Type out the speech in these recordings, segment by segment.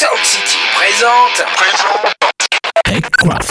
Sound City présente. Présente.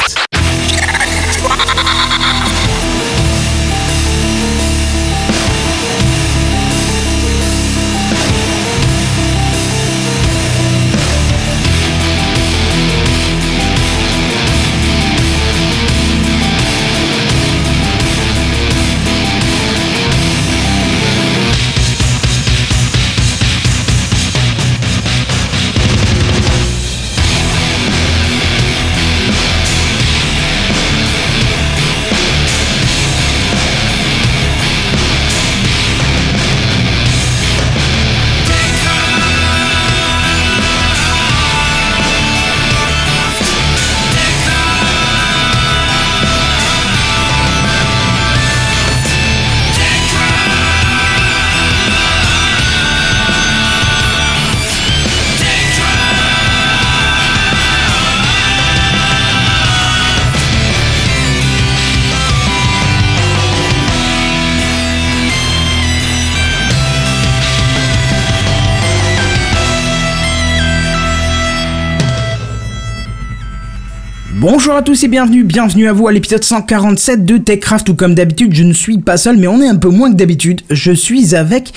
À tous et bienvenue, bienvenue à vous à l'épisode 147 de TechCraft où comme d'habitude je ne suis pas seul mais on est un peu moins que d'habitude. Je suis avec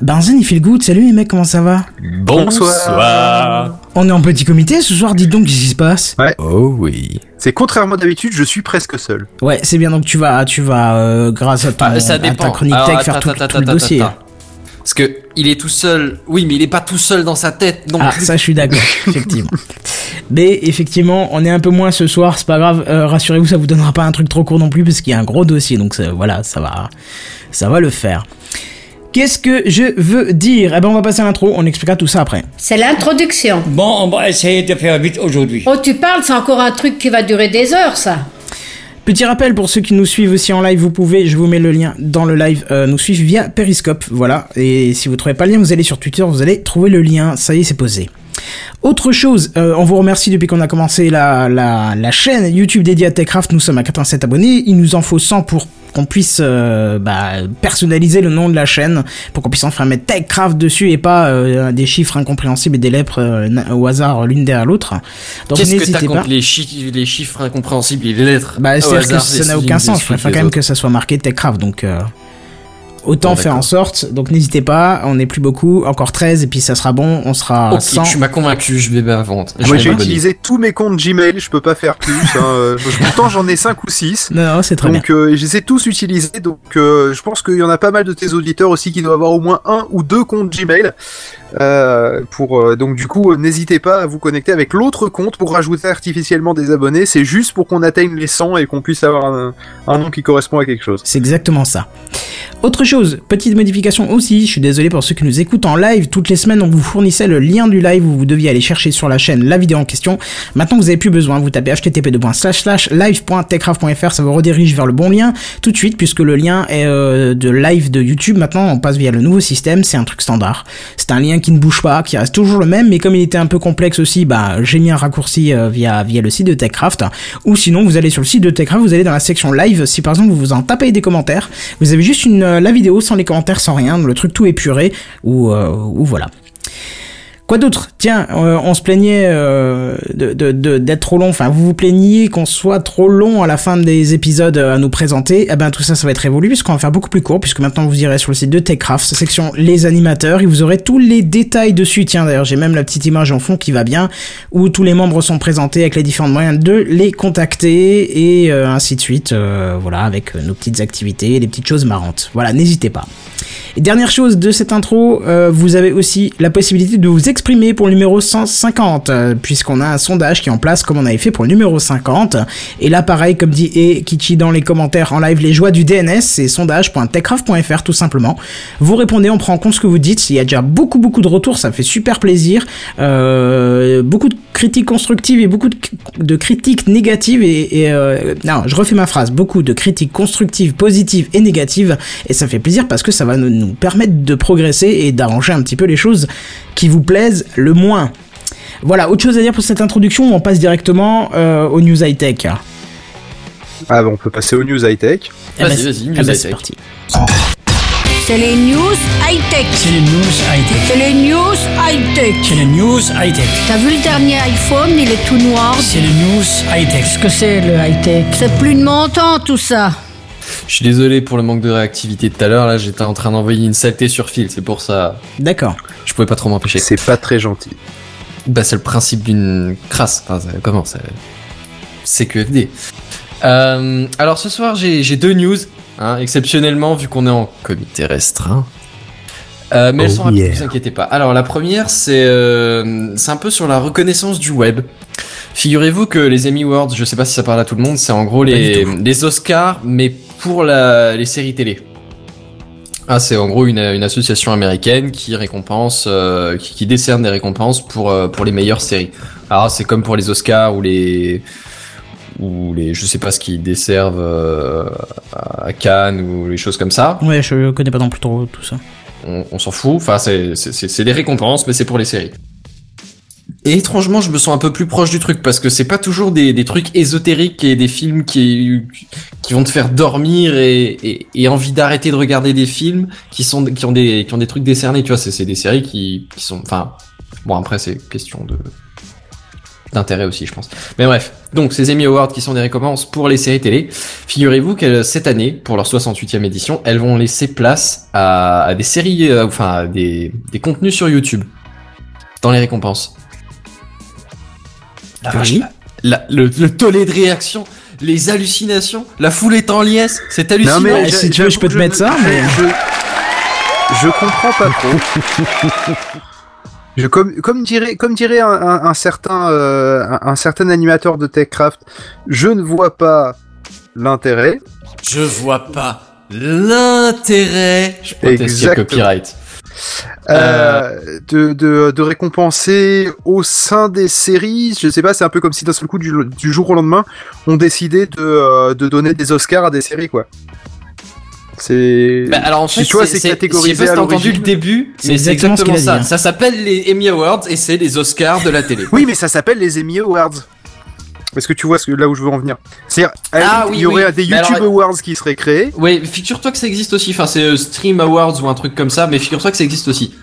Benzen et Feelgood. Salut les mecs, comment ça va? Bonsoir. On est en petit comité ce soir, dites donc qu'est-ce qui se passe? Ouais. Oh oui. C'est contrairement d'habitude, je suis presque seul. Ouais, c'est bien donc tu vas, tu vas euh, grâce à, ton, Ah, ça à ta chronique Alors, tech attends, faire tout, attends, tout le attends, dossier. Parce que il est tout seul. Oui, mais il est pas tout seul dans sa tête non Ah, ça je suis d'accord, effectivement. Mais effectivement, on est un peu moins ce soir, c'est pas grave. euh, Rassurez-vous, ça vous donnera pas un truc trop court non plus parce qu'il y a un gros dossier, donc ça- voilà, ça va, ça va le faire. Qu'est-ce que je veux dire? Eh ben, on va passer à l'intro, on expliquera tout ça après. C'est l'introduction. Bon, on va essayer de faire vite aujourd'hui. Oh, tu parles, c'est encore un truc qui va durer des heures, ça. Petit rappel pour ceux qui nous suivent aussi en live, vous pouvez, je vous mets le lien dans le live, euh, nous suivre via Periscope, voilà. Et si vous trouvez pas le lien, vous allez sur Twitter, vous allez trouver le lien, ça y est, c'est posé. Autre chose, euh, on vous remercie depuis qu'on a commencé la, la, la chaîne YouTube dédiée à TechCraft, nous sommes à 87 abonnés, il nous en faut 100 pour qu'on puisse euh, bah, personnaliser le nom de la chaîne, pour qu'on puisse enfin mettre TechCraft dessus et pas euh, des chiffres incompréhensibles et des na- au hasard l'une derrière l'autre. Donc Qu'est-ce que t'as contre les, chi- les chiffres incompréhensibles et les lettres Bah, c'est-à-dire que ça c'est n'a aucun sens. Préfère des quand même que ça soit marqué TechCraft. Donc, autant Bon, faire en sorte. Donc, n'hésitez pas. On n'est plus beaucoup. Encore 13 et puis ça sera bon. On sera Ok, 100. tu m'as convaincu, je vais vente. Je Moi vais j'ai utilisé tous mes comptes Gmail, je peux pas faire plus. hein, euh, Pourtant j'en ai 5 ou 6. Non, non, c'est très bien. Donc euh, je les ai tous utilisés, donc euh, je pense qu'il y en a pas mal de tes auditeurs aussi qui doivent avoir au moins un ou deux comptes Gmail. Euh, pour euh, donc du coup n'hésitez pas à vous connecter avec l'autre compte pour rajouter artificiellement des abonnés. C'est juste pour qu'on atteigne les 100 et qu'on puisse avoir un, un nom qui correspond à quelque chose. C'est exactement ça. Autre chose, petite modification aussi, je suis désolé pour ceux qui nous écoutent en live, toutes les semaines on vous fournissait le lien du live où vous deviez aller chercher sur la chaîne la vidéo en question. Maintenant vous avez plus besoin, vous tapez http://live.techcraft.fr, ça vous redirige vers le bon lien tout de suite puisque le lien est euh, de live de YouTube. Maintenant on passe via le nouveau système, c'est un truc standard. C'est un lien qui ne bouge pas, qui reste toujours le même, mais comme il était un peu complexe aussi, bah j'ai mis un raccourci euh, via via le site de TechCraft. Ou sinon vous allez sur le site de TechCraft, vous allez dans la section live. Si par exemple vous vous en tapez des commentaires, vous avez juste une euh, la vidéo sans les commentaires, sans rien, le truc tout épuré ou euh, ou voilà. Quoi d'autre? Tiens, euh, on se plaignait euh, de, d'être trop long. Enfin, vous vous plaigniez qu'on soit trop long à la fin des épisodes euh, à nous présenter. Eh ben, tout ça, ça va être évolué puisqu'on va faire beaucoup plus court. Puisque maintenant, vous irez sur le site de TechCraft, section les animateurs, et vous aurez tous les détails dessus. Tiens, d'ailleurs, j'ai même la petite image en fond qui va bien, où tous les membres sont présentés avec les différents moyens de les contacter et ainsi de suite. voilà, avec nos petites activités, des petites choses marrantes. Voilà, n'hésitez pas. Et dernière chose de cette intro, euh, vous avez aussi la possibilité de vous exprimer pour le numéro 150, euh, puisqu'on a un sondage qui est en place comme on avait fait pour le numéro 50. Et là, pareil, comme dit et Kichi dans les commentaires en live, les joies du DNS, c'est sondage.techcraft.fr tout simplement. Vous répondez, on prend en compte ce que vous dites. Il y a déjà beaucoup, beaucoup de retours, ça fait super plaisir. Euh, beaucoup de critiques constructives et beaucoup de, critiques négatives et, et, non, je refais ma phrase, beaucoup de critiques constructives, positives et négatives et ça fait plaisir parce que ça va nous, permettre de progresser et d'arranger un petit peu les choses qui vous plaisent le moins. Voilà, autre chose à dire pour cette introduction, on passe directement euh, aux news high-tech. Ah bon, on peut passer aux news high tech. Eh ben, Vas-y, c'est- vas-y, news ben, c'est high-tech. parti. C'est les news high-tech. C'est les news high-tech. C'est les news high-tech. C'est le news high-tech. T'as vu le dernier iPhone, il est tout noir. C'est le news high-tech. Qu'est-ce que c'est le high-tech? C'est plus de mon temps tout ça. Je suis désolé pour le manque de réactivité de tout à l'heure. Là, j'étais en train d'envoyer une saleté sur fil. C'est pour ça. D'accord. Je pouvais pas trop m'empêcher. C'est pas très gentil. Bah, c'est le principe d'une crasse. Enfin, ça- comment c'est C'est QFD. Euh, alors ce soir, j'ai deux news, hein, exceptionnellement vu qu'on est en comité restreint. Euh, mais elles Oh sont rapides, yeah. vous inquiétez pas. Alors la première, c'est euh, c'est un peu sur la reconnaissance du web. Figurez-vous que les Emmy Awards, je sais pas si ça parle à tout le monde, c'est en gros les, les Oscars, mais pour la, les séries télé. Ah, c'est en gros une, une association américaine qui récompense, euh, qui, qui décerne des récompenses pour euh, pour les meilleures séries. Alors c'est comme pour les Oscars ou les ou les je sais pas ce qu'ils desservent euh, à Cannes ou les choses comme ça. Ouais, je connais pas non plus trop tout ça. On, on s'en fout. Enfin c'est des récompenses, mais c'est pour les séries. Et étrangement, je me sens un peu plus proche du truc parce que c'est pas toujours des, des trucs ésotériques et des films qui, qui vont te faire dormir et, et, envie d'arrêter de regarder des films qui sont qui ont des qui ont des trucs décernés. Tu vois, c'est des séries qui qui sont. Enfin, bon après c'est question de d'intérêt aussi, je pense. Mais bref, donc ces Emmy Awards qui sont des récompenses pour les séries télé, figurez-vous que cette année, pour leur 68e édition, elles vont laisser place à, à des séries, euh, enfin à des, des contenus sur YouTube dans les récompenses. La vache, Oui. la- le, le tollé de réaction, les hallucinations, la foule est en liesse, c'est hallucinant. mais- si tu veux, je peux te mettre ça, je- mais- Je, je comprends pas trop. Je, comme, comme dirait, comme dirait un, un- un certain, euh, un, un certain animateur de TechCraft, je ne vois pas l'intérêt. Je vois pas l'intérêt. Je proteste, copyright. Euh, de, de, de récompenser au sein des séries. Je sais pas, c'est un peu comme si d'un seul coup, du, du jour au lendemain, on décidait de, euh, de donner des Oscars à des séries, quoi. C'est. Bah, alors en fait, tu vois, c'est catégorisé Je sais pas si t'as entendu le début, C'est mais c'est exactement ce ça. dit, hein. Ça s'appelle les Emmy Awards et c'est les Oscars de la télé. Oui, mais ça s'appelle les Emmy Awards. Est-ce que tu vois ce que, là où je veux en venir? C'est-à-dire, Ah, oui, il y aurait oui. des YouTube alors- Awards qui seraient créés. Ouais, figure-toi que ça existe aussi. Enfin, c'est euh, Stream Awards ou un truc comme ça, mais figure-toi que ça existe aussi.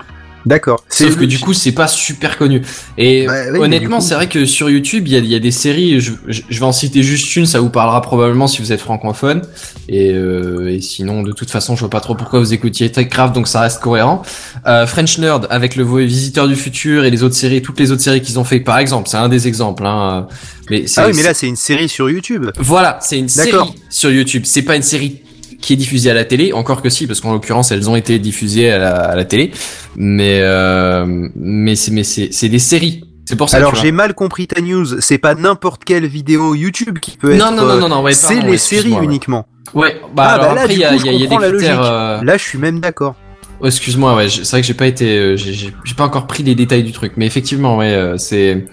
D'accord. Sauf que du coup, c'est pas super connu. Et Bah, oui, honnêtement, coup- c'est vrai que sur YouTube, il y a, il y a des séries. Je, vais en citer juste une, ça vous parlera probablement si vous êtes francophone. Et, euh, et sinon, de toute façon, je vois pas trop pourquoi vous écoutiez TechCraft, donc ça reste cohérent. Euh, French Nerd avec le Visiteur du futur et les autres séries, toutes les autres séries qu'ils ont fait. Par exemple, c'est un des exemples. Hein. Mais Ah oui, mais là, c'est une série sur YouTube. voilà, c'est une série sur YouTube. C'est pas une série qui est diffusée à la télé, encore que si, parce qu'en l'occurrence, elles ont été diffusées à la, à la télé. Mais euh, mais c'est mais c'est c'est des séries. C'est pour ça. Alors j'ai mal compris ta news. C'est pas n'importe quelle vidéo YouTube qui peut Non, être. non, non, euh, non, non, ouais, c'est les séries uniquement. Ouais. Bah Ah, alors bah là, après, du il y a, y y des critères. euh, Là, je suis même d'accord. oh, excuse-moi, ouais. C'est vrai que j'ai pas été, j'ai- pas encore pris les détails du truc, mais effectivement, ouais, c'est.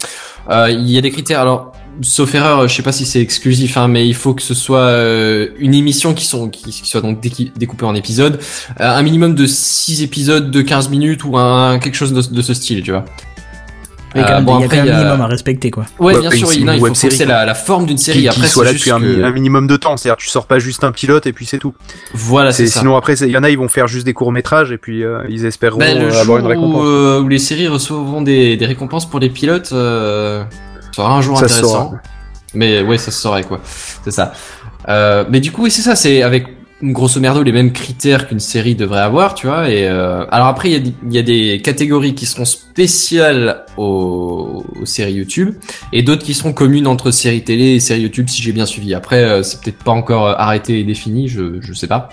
euh, Il y a des critères. Alors. Sauf erreur, je sais pas si c'est exclusif, hein, mais il faut que ce soit euh, une émission qui sont qui, qui soit donc découpée en épisodes, euh, un minimum de 6 épisodes de 15 minutes ou un quelque chose de, de ce style, tu vois. Mais quand Euh, même, bon, il y a après, quand même il y un a- minimum à respecter, quoi. Ouais, bien sûr, c'est il faut quoi. la, la forme d'une série. Qui, Après, qui soit c'est là depuis un, mi- que- un minimum de temps. C'est-à-dire, tu sors pas juste un pilote et puis c'est tout. Voilà, c'est C'est ça. sinon après, c'est- il y en a, ils vont faire juste des courts métrages et puis euh, ils espéreront Ben, le euh, jour avoir une où, récompense. euh, où les séries recevront des, des récompenses pour les pilotes, euh, sera un jour Ça intéressant. Mais ouais, ça se saurait quoi. C'est ça. Euh, mais du coup, oui, c'est ça. C'est avec grosso merdo les mêmes critères qu'une série devrait avoir, tu vois. Et euh, alors après, il y, a des- il y a des catégories qui seront spéciales aux, aux séries YouTube et d'autres qui seront communes entre séries télé et séries YouTube, si j'ai bien suivi. Après, euh, c'est peut-être pas encore arrêté et défini, je je sais pas.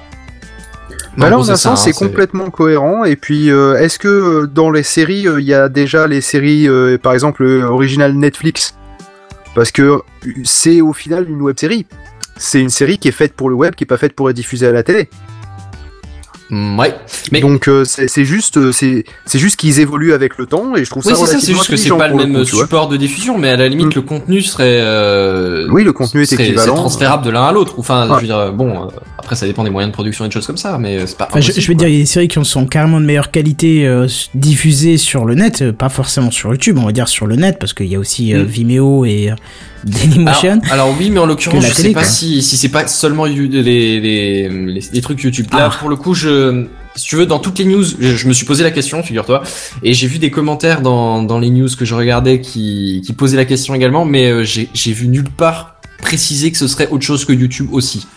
Bah là, gros, en c'est un sens, hein, c'est complètement cohérent. Et puis, euh, est-ce que euh, dans les séries, euh, il y a déjà les séries, euh, par exemple, originales Netflix? Parce que c'est au final une web série. C'est une série qui est faite pour le web, qui est pas faite pour être diffusée à la télé. Mm, ouais. Mais Donc euh, c'est juste, euh, c'est c'est juste qu'ils évoluent avec le temps, et je trouve Oui, ça c'est ça, c'est juste que c'est pas le même coup, support de diffusion, mais à la limite, Mm. le contenu serait. euh, Oui, le contenu est serait- équivalent. C'est transférable de l'un à l'autre. Enfin, Ouais. je veux dire, bon, euh, après, ça dépend des moyens de production et de choses comme ça, mais c'est pas. Enfin, je, je vais dire, il y a des séries qui sont carrément de meilleure qualité euh, diffusées sur le net, pas forcément sur YouTube, on va dire sur le net, parce qu'il y a aussi euh, Mm. Vimeo et Alors, alors oui, mais en l'occurrence, je télé, sais pas quoi. si, si c'est pas seulement les, les, les, les trucs YouTube. Là, Ah. pour le coup, je, si tu veux, dans toutes les news, je, je me suis posé la question, figure-toi, et j'ai vu des commentaires dans, dans les news que je regardais qui, qui posaient la question également, mais euh, j'ai vu nulle part préciser que ce serait autre chose que YouTube aussi.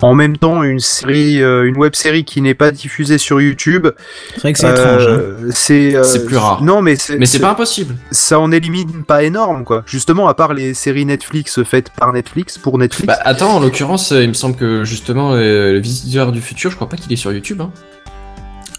En même temps, une série, euh, une web série qui n'est pas diffusée sur YouTube, C'est vrai que c'est étrange. hein. euh, c'est euh, C'est plus rare. Non, mais c'est Mais c'est pas impossible. ça en élimine pas énorme quoi. Justement, à part les séries Netflix faites par Netflix pour Netflix. Bah attends, en l'occurrence, il me semble que justement, euh, le visiteur du futur, je crois pas qu'il est sur YouTube. Hein.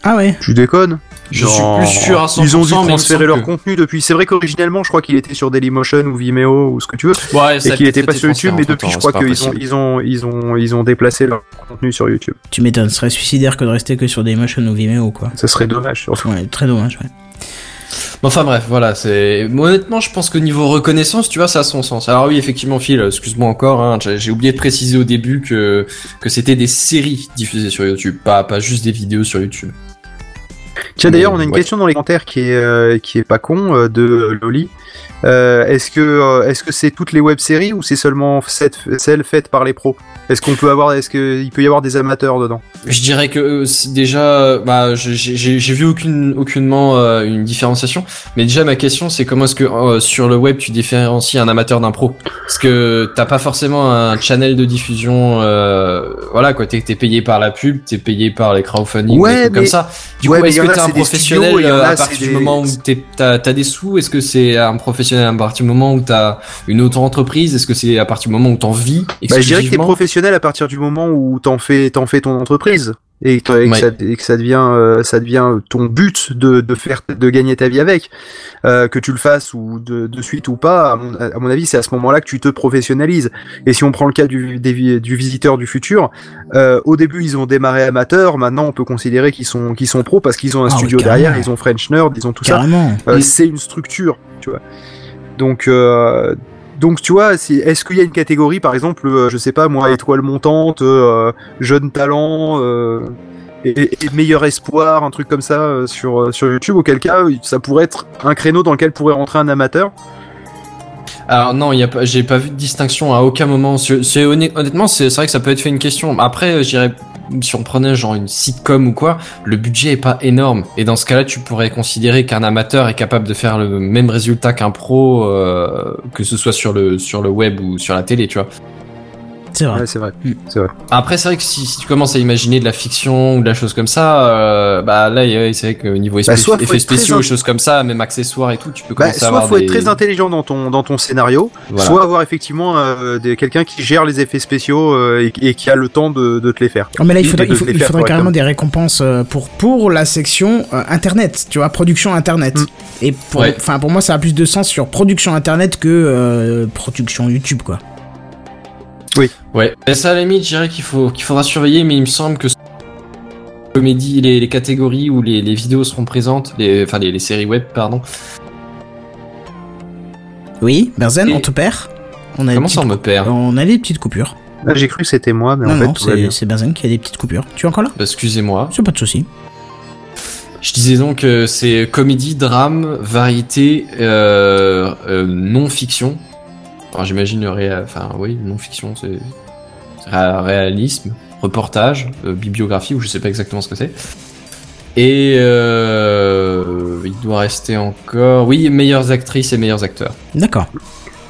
Ah ouais. tu déconnes Je Non. suis plus sûr à 100%. Ils ont dû transférer leur que- contenu depuis. C'est vrai qu'originellement, je crois qu'il était sur Dailymotion ou Vimeo ou ce que tu veux, Ouais, ça et qu'il était pas sur YouTube. Mais depuis, je crois qu'ils ont, ils ont, ils ont, ils ont déplacé leur contenu sur YouTube. Tu m'étonnes, ce serait suicidaire que de rester que sur Dailymotion ou Vimeo quoi. Ça serait dommage. Enfin, Ouais, très dommage. Ouais. Enfin bref, voilà, c'est honnêtement, je pense que niveau reconnaissance, tu vois, ça a son sens. Alors oui, effectivement, Phil, excuse-moi encore, hein, j'ai j'ai oublié de préciser au début que que c'était des séries diffusées sur YouTube, pas pas juste des vidéos sur YouTube. Tiens, d'ailleurs, on a une Ouais. question dans les commentaires qui est, euh, qui est pas con euh, de Loli. Euh, est-ce que euh, est-ce que c'est toutes les web-séries ou c'est seulement celles faites par les pros? Est-ce qu'on peut avoir est-ce que il peut y avoir des amateurs dedans? Je dirais que euh, déjà, bah, j'ai vu aucune, aucunement euh, une différenciation. Mais déjà, ma question, c'est comment est-ce que euh, sur le web tu différencies un amateur d'un pro? Parce que t'as pas forcément un channel de diffusion. Voilà quoi, t'es payé par la pub, t'es payé par les crowdfunding, Ouais, des trucs mais- comme ça. Du ouais, coup, est-ce que t'es un professionnel studios, à partir des- du moment où t'as as des sous? Est-ce que c'est un professionnel à partir du moment où t'as une auto-entreprise Est-ce que c'est à partir du moment où t'en vis Bah, je dirais que t'es exclusivement professionnel à partir du moment où t'en fais, t'en fais ton entreprise et que, et que Ouais. ça, et que ça devient, euh, ça devient ton but de, de faire, de gagner ta vie avec. Euh, que tu le fasses ou de, de suite ou pas, à mon, à mon avis, c'est à ce moment-là que tu te professionnalises. Et si on prend le cas du, des du visiteur du futur, euh, au début ils ont démarré amateurs, maintenant on peut considérer qu'ils sont, qu'ils sont pros parce qu'ils ont un Ah, studio derrière, ils ont French Nerd, ils ont tout ça. Carrément. C'est une structure, Donc, euh, donc tu vois, est-ce qu'il y a une catégorie, par exemple, euh, je sais pas moi, étoile montante, euh, jeune talent, et, meilleur espoir, un truc comme ça sur sur YouTube, auquel cas ça pourrait être un créneau dans lequel pourrait rentrer un amateur? Alors non, j'ai pas vu de distinction à aucun moment. Honnêtement, c'est vrai que ça peut être fait une question. Après, dirais, si on prenait genre une sitcom ou quoi, le budget est pas énorme. Et dans ce cas-là, tu pourrais considérer qu'un amateur est capable de faire le même résultat qu'un pro, euh, que ce soit sur le sur le web ou sur la télé, tu vois. C'est vrai. Ouais, c'est vrai. C'est vrai. Après, c'est vrai que si, si tu commences à imaginer de la fiction ou de la chose comme ça, euh, bah là, c'est vrai que niveau Bah, soit effets très spéciaux choses comme ça, même accessoires et tout, tu peux Bah, commencer à soit avoir faut des... être très intelligent dans ton dans ton scénario, Voilà. soit avoir effectivement euh, des- quelqu'un qui gère les effets spéciaux euh, et, et qui a le temps de, de te les faire. Oh, mais là, il faudrait, il faut- il faudrait carrément des récompenses pour, pour la section euh, internet, tu vois, production internet. Mm. Et pour, Ouais. pour moi, ça a plus de sens sur production internet que euh, production YouTube, quoi. Ouais, et ça à la limite, je dirais qu'il faut qu'il faudra surveiller, mais il me semble que comédie, les, les catégories où les, les vidéos seront présentes, les, enfin les, les séries web, pardon. Oui, Berzen, Et- on te perd on a, des Comment ça on petites, me perd on a des petites coupures. Ah, J'ai cru que c'était moi, mais non, en fait non, c'est c'est Berzen qui a des petites coupures. Tu es encore là? Bah, Excusez-moi. C'est pas de souci. Je disais donc que c'est comédie, drame, variété, euh, euh, non-fiction. J'imagine ré... enfin oui, non-fiction, c'est c'est ré- réalisme, reportage, euh, bibliographie ou je sais pas exactement ce que c'est. Et euh, il doit rester encore, oui, meilleures actrices et meilleurs acteurs. D'accord.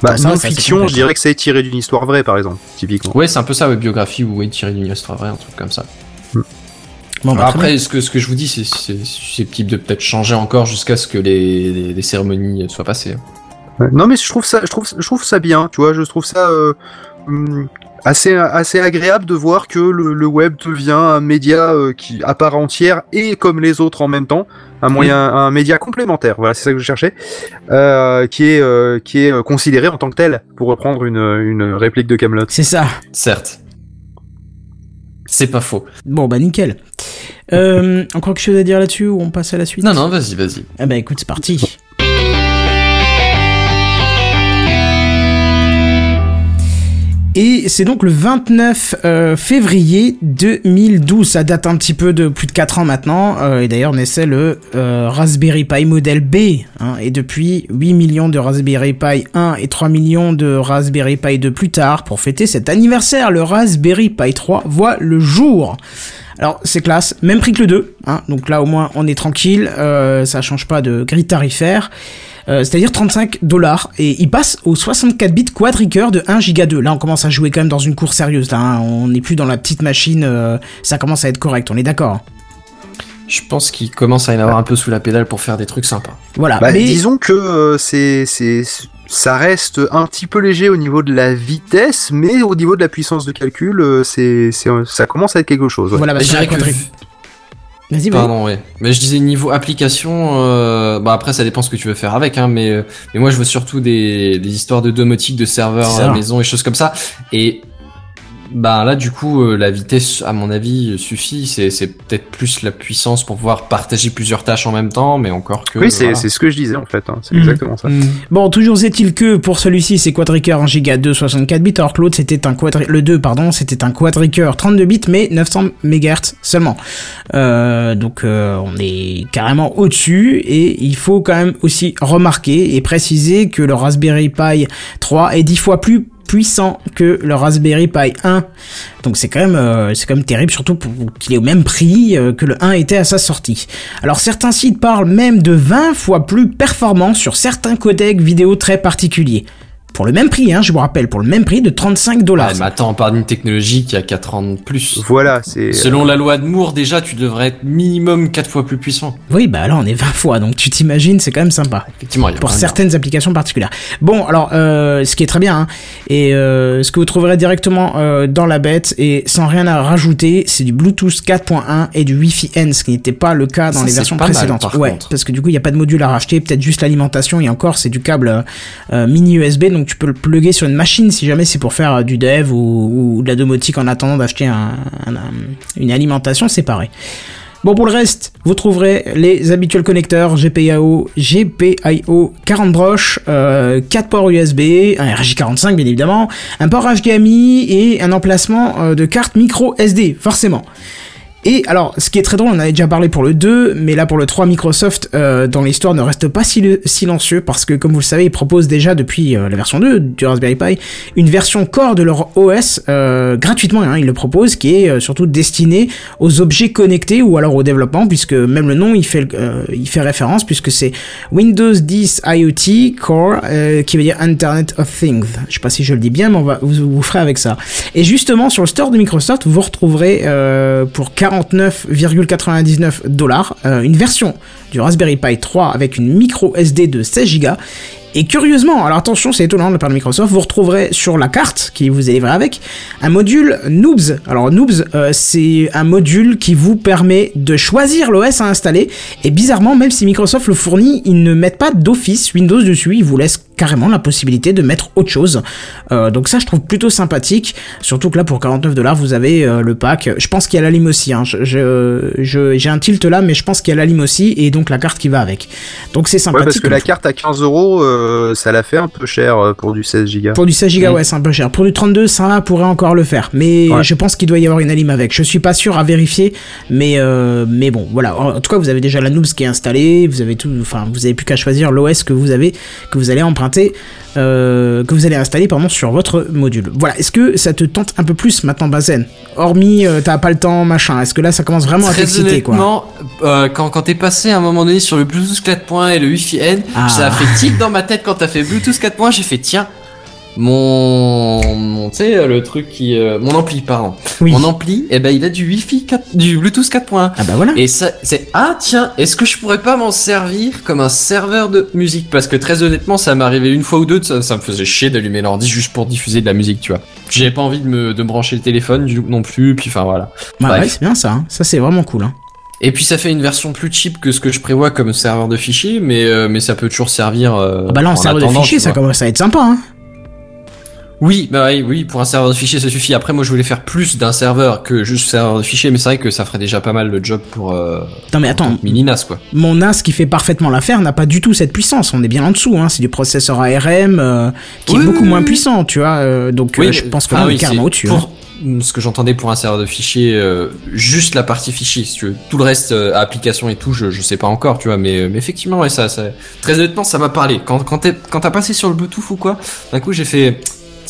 Bah, Ah, non fiction, je dirais que c'est tiré d'une histoire vraie, par exemple, typiquement. Ouais, c'est un peu ça, ouais, biographie ou ouais, tiré d'une histoire vraie, un truc comme ça. Bon, bah. Après, ce que, ce que je vous dis, c'est c'est susceptible de peut-être changer encore jusqu'à ce que les, les, les cérémonies soient passées. Ouais. Non, mais je trouve ça, je trouve, je trouve ça bien, tu vois, je trouve ça euh, hum, assez, assez agréable de voir que le, le web devient un média euh, qui à part entière et comme les autres en même temps, un moyen, un média complémentaire. Voilà, c'est ça que je cherchais, euh, qui est, euh, qui est considéré en tant que tel, pour reprendre une, une réplique de Camelot. C'est ça. Certes. C'est pas faux. Bon, bah nickel. Euh, encore quelque chose à dire là-dessus ou on passe à la suite? Non, non, vas-y, vas-y. Ah bah écoute, c'est parti. Et c'est donc le 29 euh, février 2012. Ça date un petit peu de plus de 4 ans maintenant. Euh, et d'ailleurs, naissait le euh, Raspberry Pi modèle B. hein. et depuis, 8 millions de Raspberry Pi 1 et 3 millions de Raspberry Pi 2 plus tard, pour fêter cet anniversaire, le Raspberry Pi 3 voit le jour. Alors c'est classe, même prix que le 2, hein, donc là au moins on est tranquille, ça change pas de grille tarifaire. Euh, c'est-à-dire 35 dollars et il passe aux 64 bits quadricœur de 1 giga 2. Là, on commence à jouer quand même dans une course sérieuse. Là, hein. on n'est plus dans la petite machine. euh, ça commence à être correct. On est d'accord. Je pense qu'il commence à y en avoir un peu sous la pédale pour faire des trucs sympas. Voilà. Bah, mais Disons que euh, c'est, c'est, ça reste un petit peu léger au niveau de la vitesse, mais au niveau de la puissance de calcul, c'est, c'est, ça commence à être quelque chose. ouais. voilà, bah, Je dirais que- Vas-y. Pardon, ouais. Mais je disais niveau application, euh, bah après ça dépend ce que tu veux faire avec, hein. Mais euh, mais moi je veux surtout des des histoires de domotique, de serveurs à maison et choses comme ça. Et bah là du coup euh, la vitesse à mon avis suffit. C'est c'est peut-être plus la puissance pour pouvoir partager plusieurs tâches en même temps, mais encore que. Oui, c'est, voilà. c'est ce que je disais en fait. hein. C'est Mhm. exactement ça. Mm. Bon, toujours est-il que pour celui-ci, c'est quadricœur 1 giga 2 64 bits, alors que l'autre c'était un quadri le 2 pardon, c'était un quadricœur 32 bits mais 900 MHz seulement. Euh, donc euh, on est carrément au-dessus et il faut quand même aussi remarquer et préciser que le Raspberry Pi 3 est 10 fois plus puissant que le Raspberry Pi 1. Donc c'est quand même euh, c'est quand même terrible surtout pour qu'il est au même prix euh, que le 1 était à sa sortie. Alors certains sites parlent même de 20 fois plus performant sur certains codecs vidéo très particuliers. Pour le même prix, hein, je vous rappelle, pour le même prix de 35 dollars. Ouais, mais attends, on parle d'une technologie qui a 4 ans de plus. Voilà, c'est. Selon la loi de Moore, déjà, tu devrais être minimum 4 fois plus puissant. Oui, bah là on est 20 fois, donc tu t'imagines, c'est quand même sympa. Effectivement, il y a pour certaines applications particulières. Bon, alors, euh, ce qui est très bien, hein, et euh, ce que vous trouverez directement euh, dans la bête, et sans rien à rajouter, c'est du Bluetooth 4.1 et du Wi-Fi N, ce qui n'était pas le cas dans Ça, les c'est versions pas mal, précédentes. par ouais, contre. parce que du coup, il n'y a pas de module à racheter, peut-être juste l'alimentation, et encore, c'est du câble euh, euh, mini USB, donc tu peux le plugger sur une machine si jamais c'est pour faire euh, du dev ou, de la domotique en attendant d'acheter un- un- un- une alimentation séparée. Bon, pour le reste, vous trouverez les habituels connecteurs GPIO, GPIO 40 broches, euh, 4 ports USB, un RJ45 bien évidemment, un port HDMI et un emplacement euh, de carte micro SD, forcément. Et alors, ce qui est très drôle, on avait déjà parlé pour le 2, mais là pour le 3, Microsoft, euh, dans l'histoire, ne reste pas sil- silencieux, parce que comme vous le savez, ils proposent déjà depuis euh, la version 2 du Raspberry Pi, une version core de leur OS, euh, gratuitement, hein, ils le proposent, qui est euh, surtout destinée aux objets connectés, ou alors au développement, puisque même le nom, il fait, euh, il fait référence, puisque c'est Windows 10 IoT Core, qui veut dire Internet of Things. Je sais pas si je le dis bien, mais on va, vous, vous ferez avec ça. Et justement, sur le store de Microsoft, vous retrouverez pour 49,99 dollars euh, une version du Raspberry Pi 3 avec une micro SD de 16 Go. Et curieusement, alors attention, c'est étonnant de la part de Microsoft, vous retrouverez sur la carte qui vous est livrée avec un module Noobs. Alors Noobs, euh, c'est un module qui vous permet de choisir l'OS à installer. Et bizarrement, même si Microsoft le fournit, ils ne mettent pas d'office Windows dessus, ils vous laissent carrément la possibilité de mettre autre chose. Euh, donc ça, je trouve plutôt sympathique. Surtout que là, pour 49 dollars, vous avez euh, le pack. Je pense qu'il y a la lime aussi. Hein. Je, je, je- j'ai un tilt là, mais je pense qu'il y a la lime aussi et donc la carte qui va avec. Donc c'est Ouais, sympathique. parce que la carte à 15 euros, euh, ça l'a fait un peu cher pour du 16 Go. Pour du 16 Go, Mm. ouais, c'est un peu cher. Pour du 32, ça pourrait encore le faire. Mais Ouais. je pense qu'il doit y avoir une alime avec. Je suis pas sûr à vérifier, mais mais bon, voilà. En tout cas, vous avez déjà la Noobs qui est installée. Vous avez tout. Enfin, vous avez plus qu'à choisir l'OS que vous avez, que vous allez emprunter, euh, que vous allez installer pardon sur votre module. Voilà. Est-ce que ça te tente un peu plus maintenant, Bazen Hormis, euh, t'as pas le temps, machin. Est-ce que là, ça commence vraiment à t'exciter, quoi euh, quand, quand t'es passé à un moment donné sur le Bluetooth 4.1 et le Wi-Fi N, Ah. ça a fait tic dans ma tête quand t'as fait Bluetooth 4.1, j'ai fait tiens, mon, mon tu sais, le truc qui, euh, mon ampli, pardon. Oui. Mon ampli, eh ben, il a du Wi-Fi 4, du Bluetooth 4.1. Ah bah voilà. Et ça, c'est, ah tiens, est-ce que je pourrais pas m'en servir comme un serveur de musique? Parce que très honnêtement, ça m'est arrivé une fois ou deux, ça, ça me faisait chier d'allumer l'ordi juste pour diffuser de la musique, tu vois. J'avais pas envie de me, de brancher le téléphone du- non plus, puis enfin voilà. Bah ouais, c'est bien ça. hein. Ça, c'est vraiment cool. Hein. Et puis ça fait une version plus cheap que ce que je prévois comme serveur de fichiers, mais, euh, mais ça peut toujours servir. euh, Ah bah là, en, en serveur de fichiers, ça commence à être sympa. Hein. Oui, bah oui, oui, pour un serveur de fichiers ça suffit. Après moi je voulais faire plus d'un serveur que juste serveur de fichiers, mais c'est vrai que ça ferait déjà pas mal le job pour euh, Non mais attends, mini NAS quoi. mon NAS qui fait parfaitement l'affaire n'a pas du tout cette puissance. On est bien en dessous. Hein. C'est du processeur ARM euh, qui Oui, est beaucoup oui, moins puissant, tu vois. euh, donc euh, je pense que enfin, là, on est carrément au-dessus. hein. Pour ce que j'entendais pour un serveur de fichiers, euh, juste la partie fichiers, si tu veux. Tout le reste, euh, application et tout, je, je sais pas encore, tu vois. Mais, mais effectivement, ouais, ça, ça, très honnêtement, ça m'a parlé. Quand, quand t'as passé sur le Bluetooth ou quoi, d'un coup, j'ai fait,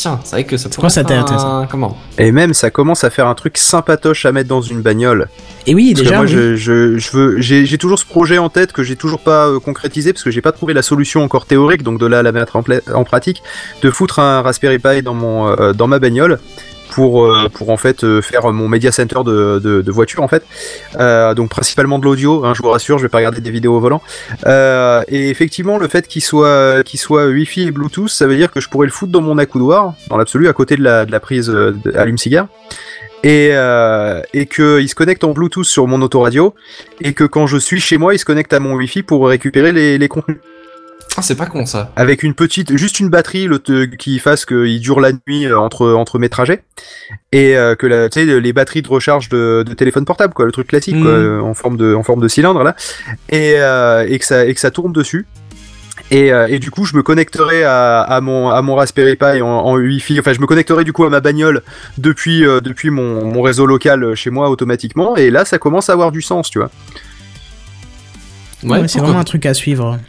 tiens, c'est vrai que ça quoi pourrait ça être t'intéresse un... Comment Et même, ça commence à faire un truc sympatoche à mettre dans une bagnole. Et oui, Parce déjà. que moi, oui. je, je, je veux, j'ai, j'ai toujours ce projet en tête que j'ai toujours pas euh, concrétisé parce que j'ai pas trouvé la solution encore théorique, donc de là à la mettre en pratique, de foutre un Raspberry Pi dans mon, euh, dans ma bagnole pour, euh, pour en fait euh, faire mon media center de, de, de voiture en fait. Euh, donc principalement de l'audio, hein, je vous rassure, je vais pas regarder des vidéos au volant. Euh, et effectivement, le fait qu'il soit, qu'il soit Wi-Fi et Bluetooth, ça veut dire que je pourrais le foutre dans mon accoudoir, dans l'absolu, à côté de la, de la prise euh, allume-cigare et, euh, et qu'il se connecte en Bluetooth sur mon autoradio et que quand je suis chez moi, il se connecte à mon Wi-Fi pour récupérer les, les contenus. Ah, c'est pas con ça. Avec une petite, juste une batterie le, qui fasse qu'il dure la nuit euh, entre, entre mes trajets et euh, que la, tu sais, les batteries de recharge de, de téléphone portable, quoi, le truc classique, quoi, euh, en forme de, en forme de cylindre là, et, euh, et que ça, et que ça tourne dessus. Et, euh, et du coup, je me connecterai à, à mon à mon Raspberry Pi en, en Wi-Fi. Enfin, je me connecterai du coup à ma bagnole depuis euh, depuis mon, mon réseau local chez moi automatiquement. Et là, ça commence à avoir du sens, tu vois. Ouais, c'est pourquoi vraiment un truc à suivre.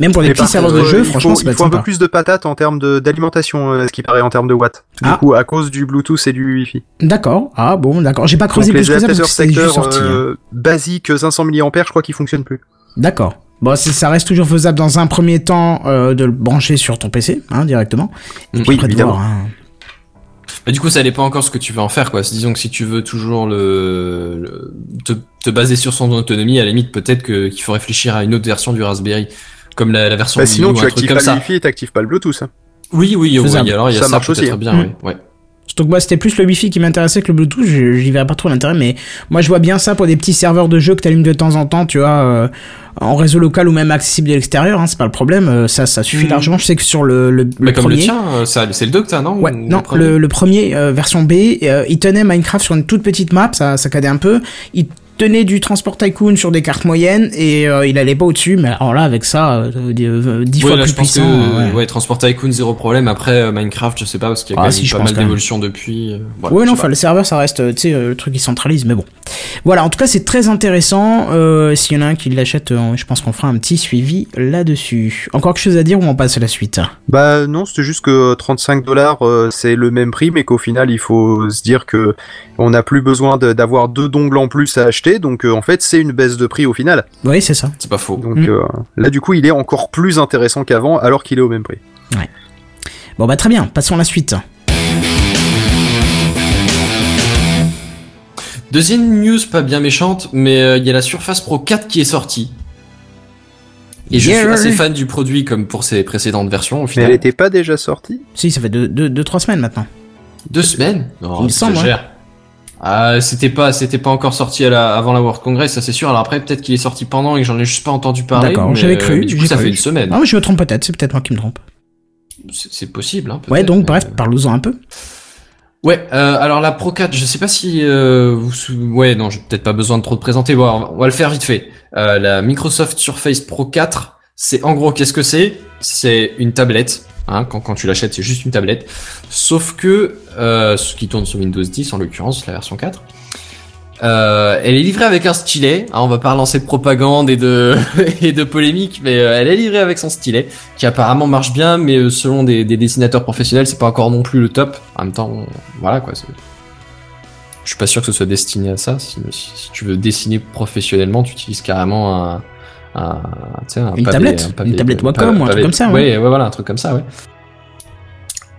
Même pour des Mais petits serveurs de euh, jeux, il franchement, peut il faut un peu plus de patates en termes de- d'alimentation, euh, ce qui paraît en termes de watts. Du Ah. coup, à cause du Bluetooth et du Wi-Fi. D'accord. Ah bon, d'accord. J'ai pas creusé les plus que ça parce adaptateurs que c'est juste sorti. hein. euh, basiques 500 mAh, je crois qu'ils fonctionnent plus. D'accord. Bon, c'est- ça reste toujours faisable dans un premier temps euh, de le brancher sur ton PC, hein, directement. Et puis Oui, après voir, hein. Mais du coup, ça dépend encore ce que tu veux en faire, quoi. Disons que si tu veux toujours le, le- te, te baser sur son autonomie, à la limite, peut-être qu'il faut réfléchir à une autre version du Raspberry, comme la, la version Bah, Wii U sinon, tu actives comme pas le. Wi-Fi et t'actives pas le Bluetooth. hein. Oui, oui, oui, alors il y a Ça ça, marche aussi, hein. bien, Mm. oui. Ouais. Donc moi c'était plus le Wi-Fi qui m'intéressait que le Bluetooth, je- j'y verrais pas trop l'intérêt, mais moi je vois bien ça pour des petits serveurs de jeux que t'allumes de temps en temps, tu vois, euh, en réseau local ou même accessible de l'extérieur, hein, c'est pas le problème, euh, ça ça suffit Mhm. largement. Je sais que sur le, le, le Mais comme premier, le tien, euh, c'est le 2 que t'as, non? Ouais, Ou non, premier? le, le premier euh, version B, euh, il tenait Minecraft sur une toute petite map, ça ça cadait un peu, il tenait du Transport Tycoon sur des cartes moyennes et euh, il allait pas au-dessus, mais alors là avec ça, euh, dix euh, dix Ouais, fois là, plus je pense puissant. que ouais. ouais. Transport Tycoon zéro problème. Après euh, Minecraft, je sais pas parce qu'il y a Ah, quand si, même pas mal d'évolutions depuis. euh, voilà, ouais, non, enfin, le serveur, ça reste, euh, tu sais, euh, le truc qui centralise, mais bon. Voilà, en tout cas, c'est très intéressant. Euh, S'il y en a un qui l'achète, euh, je pense qu'on fera un petit suivi là-dessus. Encore quelque chose à dire ou on passe à la suite? Bah non, c'était juste que 35 dollars c'est le même prix, mais qu'au final il faut se dire que on n'a plus besoin de- d'avoir deux dongles en plus à acheter, donc euh, en fait c'est une baisse de prix au final. Oui, c'est ça. C'est pas faux. Donc Mm. euh, là du coup il est encore plus intéressant qu'avant alors qu'il est au même prix. Bon, bah, très bien, passons à la suite. Deuxième news pas bien méchante, mais euh, il y a la Surface Pro 4 qui est sortie. Et je Yeah. suis assez fan du produit comme pour ses précédentes versions au Mais final. elle était pas déjà sortie? Si, ça fait 2-3 deux, deux, trois semaines maintenant. Deux semaines? Non, Il me semble, j'exagère. Ah, c'était pas, c'était pas encore sorti à la, avant la World Congress, ça c'est sûr. Alors après, peut-être qu'il est sorti pendant et que j'en ai juste pas entendu parler. D'accord, j'avais euh, cru, mais du coup, ça cru. fait une semaine. Ah, je me trompe peut-être, c'est peut-être moi qui me trompe. C'est possible, hein, Ouais, donc, mais, bref, euh, parlons-en un peu. Ouais, euh, alors la Pro 4, je sais pas si euh, vous ouais non, j'ai peut-être pas besoin de trop de présenter. Bon, on va- on va le faire vite fait. Euh, la Microsoft Surface Pro 4, c'est en gros qu'est-ce que c'est? C'est une tablette. Hein, quand, tu l'achètes, c'est juste une tablette. Sauf que euh, ce qui tourne sur Windows 10 en l'occurrence, la version 4. Euh, elle est livrée avec un stylet. Hein, on va pas relancer de propagande et de polémique, mais euh, elle est livrée avec son stylet, qui apparemment marche bien, mais selon des, des dessinateurs professionnels, c'est pas encore non plus le top. En même temps, voilà quoi. Je suis pas sûr que ce soit destiné à ça. Si- si tu veux dessiner professionnellement, tu utilises carrément un, un, un Une pavé- tablette, un pavé- une tablette un Wacom ou un truc comme ça. Ouais, ouais, voilà, un truc comme ça, ouais.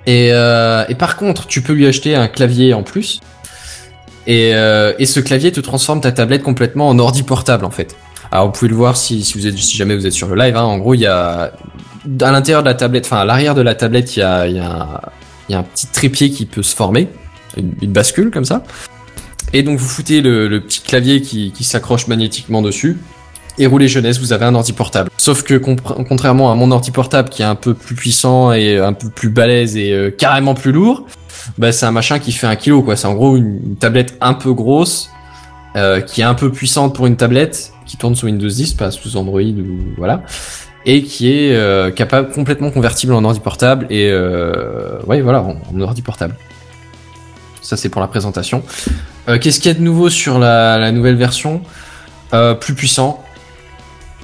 Et, euh, et par contre, tu peux lui acheter un clavier en plus. Et, euh, et ce clavier te transforme ta tablette complètement en ordi portable en fait. Alors vous pouvez le voir si, si vous êtes si jamais vous êtes sur le live. Hein, en gros, il y a à l'intérieur de la tablette, enfin à l'arrière de la tablette, il y a, il y, a un, y a un petit trépied qui peut se former, une, une bascule comme ça. Et donc vous foutez le, le petit clavier qui, qui s'accroche magnétiquement dessus. Et roulez jeunesse, vous avez un ordi portable. Sauf que contrairement à mon ordi portable qui est un peu plus puissant et un peu plus balèze et euh, carrément plus lourd, bah c'est un machin qui fait un kilo quoi. C'est en gros une, tablette un peu grosse, euh, qui est un peu puissante pour une tablette, qui tourne sous Windows 10, pas sous Android ou voilà, et qui est euh, capable complètement convertible en ordi portable et euh, ouais voilà en, ordi portable. Ça c'est pour la présentation. Euh, Qu'est-ce qu'il y a de nouveau sur la, nouvelle version? Euh, Plus puissant.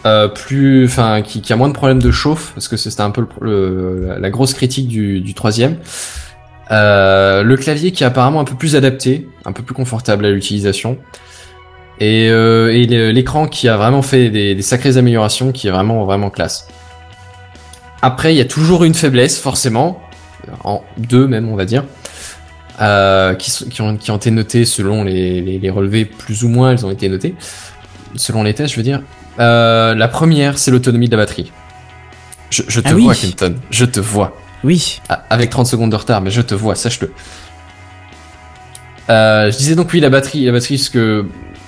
Euh, plus, enfin, qui, a moins de problèmes de chauffe, parce que c'était un peu le, la grosse critique du, du troisième. Euh, le clavier qui est apparemment un peu plus adapté, un peu plus confortable à l'utilisation. Et, euh, et l'écran qui a vraiment fait des, sacrées améliorations, qui est vraiment vraiment classe. Après, il y a toujours une faiblesse, forcément, en deux même, on va dire, qui, qui ont été notées selon les, les, les relevés, plus ou moins, elles ont été notées, selon les tests, je veux dire. Euh, la première, c'est l'autonomie de la batterie. Je, je te Ah oui. vois, Kenton, je te vois. Oui. Ah, Avec 30 secondes de retard, mais je te vois, sache-le. Euh, je disais donc oui la batterie, la batterie parce que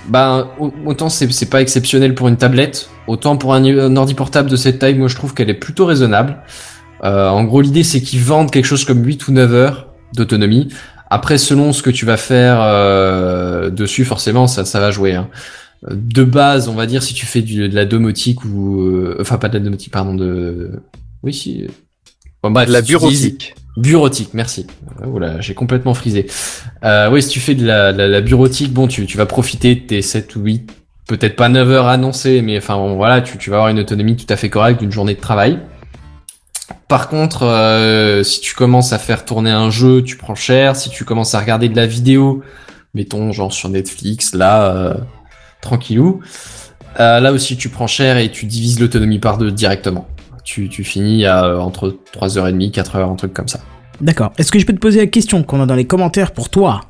bah au- autant c'est c'est pas exceptionnel pour une tablette, autant pour un, un ordi portable de cette taille, moi je trouve qu'elle est plutôt raisonnable. Euh, en gros l'idée c'est qu'ils vendent quelque chose comme 8 ou 9 heures d'autonomie. Après selon ce que tu vas faire euh, dessus forcément ça ça va jouer. Hein. De base on va dire si tu fais du, de la domotique ou euh, enfin pas de la domotique pardon de oui si Bon, bref, La si bureautique. Bureautique, merci. Euh, Oula, j'ai complètement frisé. Euh, oui, si tu fais de la, la, la bureautique, bon, tu, tu vas profiter de tes 7 ou 8, peut-être pas 9 heures annoncées, mais enfin bon, voilà, tu, tu vas avoir une autonomie tout à fait correcte d'une journée de travail. Par contre, euh, si tu commences à faire tourner un jeu, tu prends cher. Si tu commences à regarder de la vidéo, mettons genre sur Netflix, là, euh, tranquillou, euh, là aussi tu prends cher et tu divises l'autonomie par deux directement. Tu, tu finis à euh, entre 3h30, 4h, un truc comme ça. D'accord. Est-ce que je peux te poser la question qu'on a dans les commentaires pour toi?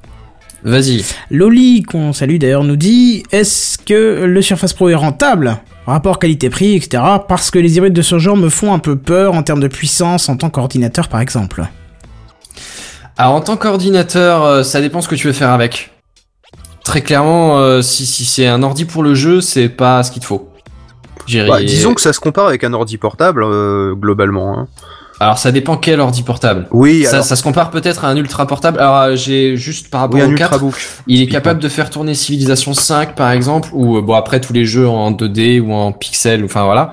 Vas-y. Loli, qu'on salue d'ailleurs, nous dit Est-ce que le Surface Pro est rentable? Rapport qualité-prix, etc. Parce que les hybrides de ce genre me font un peu peur en termes de puissance en tant qu'ordinateur, par exemple. Alors en tant qu'ordinateur, euh, ça dépend ce que tu veux faire avec. Très clairement, euh, si, si c'est un ordi pour le jeu, c'est pas ce qu'il te faut. Bah, disons que ça se compare avec un ordi portable, euh, globalement. hein. Alors ça dépend quel ordi portable. Oui, Ça, alors, ça se compare peut-être à un ultra portable. Alors euh, j'ai juste par rapport oui, un au 4, ultrabook. il est capable de faire tourner Civilization 5 par exemple, ou bon après tous les jeux en 2D ou en pixel, enfin voilà.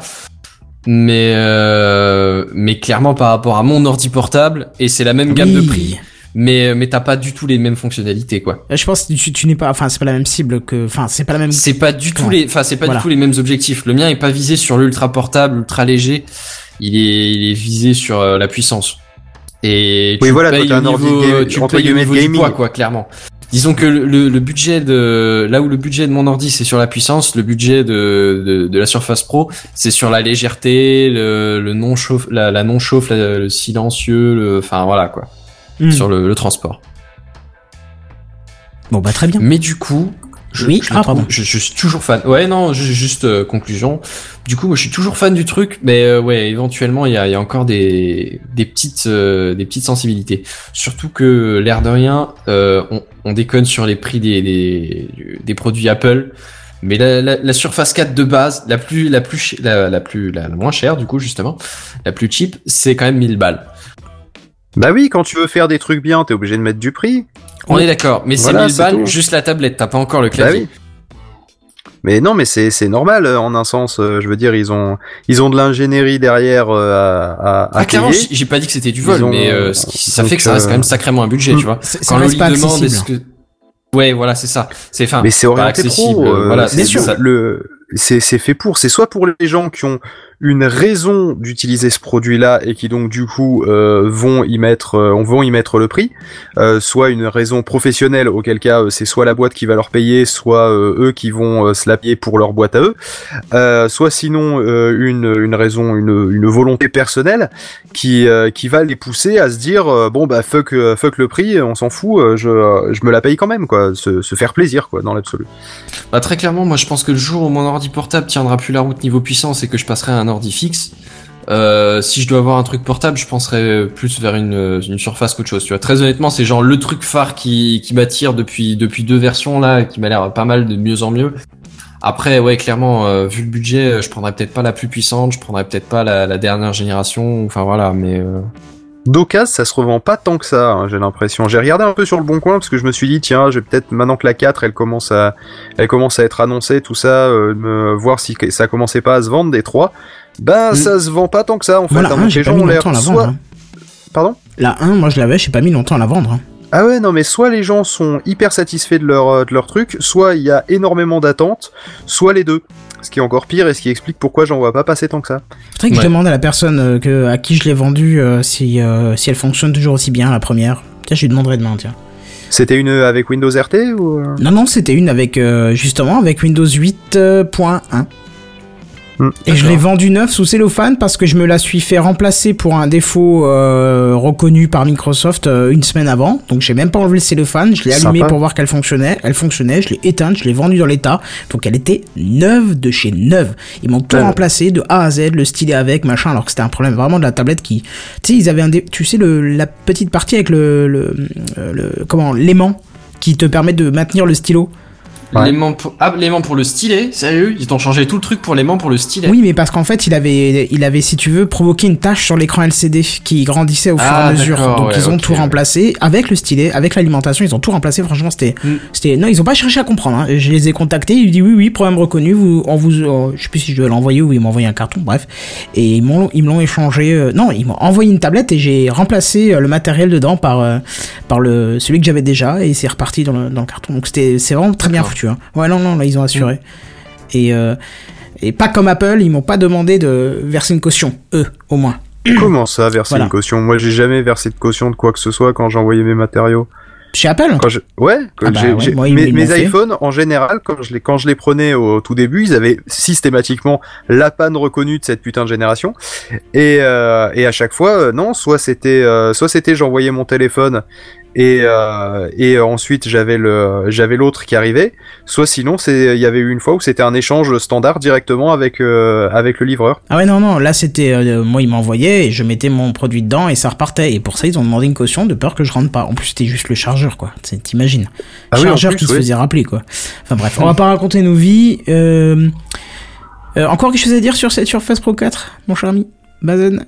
Mais euh, mais clairement par rapport à mon ordi portable, et c'est la même gamme de prix, mais mais t'as pas du tout les mêmes fonctionnalités quoi. Euh, Je pense que tu, tu n'es pas. Enfin, c'est pas la même cible que. Enfin, c'est pas la même. C'est pas du tout Ouais. les, enfin c'est pas Voilà. du tout les mêmes objectifs. Le mien est pas visé sur l'ultra portable, ultra léger. Il est, il est visé sur euh, la puissance. Et tu Oui, le voilà, payes un ordi niveau, ga- tu le payes guillemets niveau du gaming. poids, quoi, clairement. Disons que le, le- le budget de, là où le budget de mon ordi c'est sur la puissance, le budget de, de, de la Surface Pro c'est sur la légèreté, le, le non chauffe, la, la non chauffe, la- le silencieux, le, enfin voilà quoi, Hmm. sur le, le transport. Bon, bah, très bien. Mais du coup, je, Oui, je, ah, pardon. je, je suis toujours fan. Ouais, non, ju- juste euh, conclusion. Du coup, moi, je suis toujours fan du truc, mais euh, ouais, éventuellement, il y a, y a encore des, des petites, euh, des petites sensibilités. Surtout que l'air de rien, euh, on, on déconne sur les prix des, des, des produits Apple. Mais la, la, la Surface 4 de base, la plus, la plus, la, la plus, la, la moins chère, du coup, justement, la plus cheap, c'est quand même 1000 balles. Bah oui, quand tu veux faire des trucs bien, t'es obligé de mettre du prix. On est d'accord, mais Voilà, c'est 1000 c'est balles, tout. juste la tablette, t'as pas encore le Bah clavier. oui. Mais non, mais c'est c'est normal euh, en un sens. euh, je veux dire, ils ont ils ont de l'ingénierie derrière euh, à à, à Ah, clairement, payer. j'ai pas dit que c'était du vol, ont- mais euh, ce qui- ça donc, fait que ça reste euh, quand même sacrément un budget, tu vois. Quand pas demande est-ce que... Ouais, voilà, c'est ça. C'est enfin, Mais c'est pas orienté pro. euh, voilà, c'est sûr. ça. Le c'est c'est fait pour. C'est soit pour les gens qui ont une raison d'utiliser ce produit-là et qui donc du coup euh, vont y mettre euh, on vont y mettre le prix, euh, soit une raison professionnelle auquel cas euh, c'est soit la boîte qui va leur payer, soit euh, eux qui vont euh, se la payer pour leur boîte à eux, euh, soit sinon euh, une une raison une une volonté personnelle qui euh, qui va les pousser à se dire euh, bon bah fuck euh, fuck le prix, on s'en fout, euh, je euh, je me la paye quand même quoi, se, se faire plaisir quoi dans l'absolu. Bah, très clairement, moi, je pense que le jour où mon ordi portable tiendra plus la route niveau puissance et que je passerai un ordi fixe, euh, si je dois avoir un truc portable, je penserais plus vers une, une surface qu'autre chose. Tu vois, très honnêtement, c'est genre le truc phare qui, qui m'attire depuis depuis deux versions là, qui m'a l'air pas mal de mieux en mieux. Après, ouais, clairement, euh, vu le budget, euh, je prendrais peut-être pas la plus puissante, je prendrais peut-être pas la, la dernière génération. Enfin voilà, mais euh, D'occasion, ça se revend pas tant que ça, hein, j'ai l'impression. J'ai regardé un peu sur le bon coin parce que je me suis dit tiens, j'ai peut-être maintenant que la 4 elle commence à elle commence à être annoncée tout ça, voir si ça commençait pas à se vendre des 3. Ben Mm. ça se vend pas tant que ça en fait. Moi, la hein, 1, donc j'ai les pas gens mis longtemps à la vendre. soit hein. pardon? La 1, moi je l'avais, j'ai pas mis longtemps à la vendre. hein. Ah ouais, non, mais soit les gens sont hyper satisfaits de leur, euh, de leur truc, soit il y a énormément d'attentes, soit les deux. Ce qui est encore pire et ce qui explique pourquoi j'en vois pas passer tant que ça. Faudrait que je demande à la personne euh, que, à qui je l'ai vendu euh, si, euh, si elle fonctionne toujours aussi bien, la première. Tiens, je lui demanderai demain, tiens. C'était une avec Windows RT ou Non, non, c'était une avec, euh, justement, avec Windows 8.1. Et je l'ai vendu neuf sous cellophane parce que je me la suis fait remplacer pour un défaut euh, reconnu par Microsoft euh, une semaine avant. Donc j'ai même pas enlevé le cellophane, je l'ai allumé Sympa. pour voir qu'elle fonctionnait. Elle fonctionnait, je l'ai éteinte, je l'ai vendue dans l'état. Donc elle était neuve de chez neuve. Ils m'ont tout remplacé de A à Z, le stylet avec, machin, alors que c'était un problème vraiment de la tablette qui... Tu sais, ils avaient un... dé- Tu sais, le, la petite partie avec le... le, euh, le comment L'aimant qui te permet de maintenir le stylo. Ouais. L'aimant pour... Ah, l'aimant pour le stylet Sérieux? Ils t'ont changé tout le truc pour l'aimant pour le stylet Oui, mais parce qu'en fait, il avait, il avait, si tu veux, provoqué une tache sur l'écran LCD qui grandissait au fur et Ah, à mesure. Donc ouais, ils ont tout ouais. remplacé avec le stylet, avec l'alimentation. Ils ont tout remplacé. Franchement, c'était, Mm. c'était. Non, ils ont pas cherché à comprendre. hein. Je les ai contactés. Ils dit oui, oui, problème reconnu. Vous, on vous, euh, je sais plus si je dois l'envoyer ou ils m'ont envoyé un carton. Bref, et ils m'ont, ils me l'ont échangé. euh, non, ils m'ont envoyé une tablette et j'ai remplacé euh, le matériel dedans par, par le celui que j'avais déjà et c'est reparti dans le, dans le carton. Donc c'était, c'est vraiment très bien D'accord. Hein. Ouais, non, non, là ils ont assuré. Et euh, et pas comme Apple, ils m'ont pas demandé de verser une caution, eux, au moins. Comment ça, verser Voilà. une caution? Moi, j'ai jamais versé de caution de quoi que ce soit quand envoyé mes matériaux. Chez Apple? Quand je... Ouais, quand Ah bah ouais, moi, mes, iPhones, en général, quand je, les, quand je les prenais au tout début, ils avaient systématiquement la panne reconnue de cette putain de génération. Et, euh, et à chaque fois, euh, non, soit c'était euh, soit c'était j'envoyais mon téléphone et, euh, et ensuite j'avais le j'avais l'autre qui arrivait, soit sinon c'est il y avait eu une fois où c'était un échange standard directement avec euh, avec le livreur. Ah ouais, non, non, là c'était. euh, moi, ils m'envoyaient et je mettais mon produit dedans et ça repartait. Et pour ça, ils ont demandé une caution de peur que je rentre pas. En plus, c'était juste le chargeur, quoi. T'imagines Ah oui, Chargeur plus, qui se faisait rappeler, quoi. Enfin bref, on va pas raconter nos vies. Euh, euh, encore quelque chose à dire sur cette Surface Pro 4, mon cher ami? Bazen?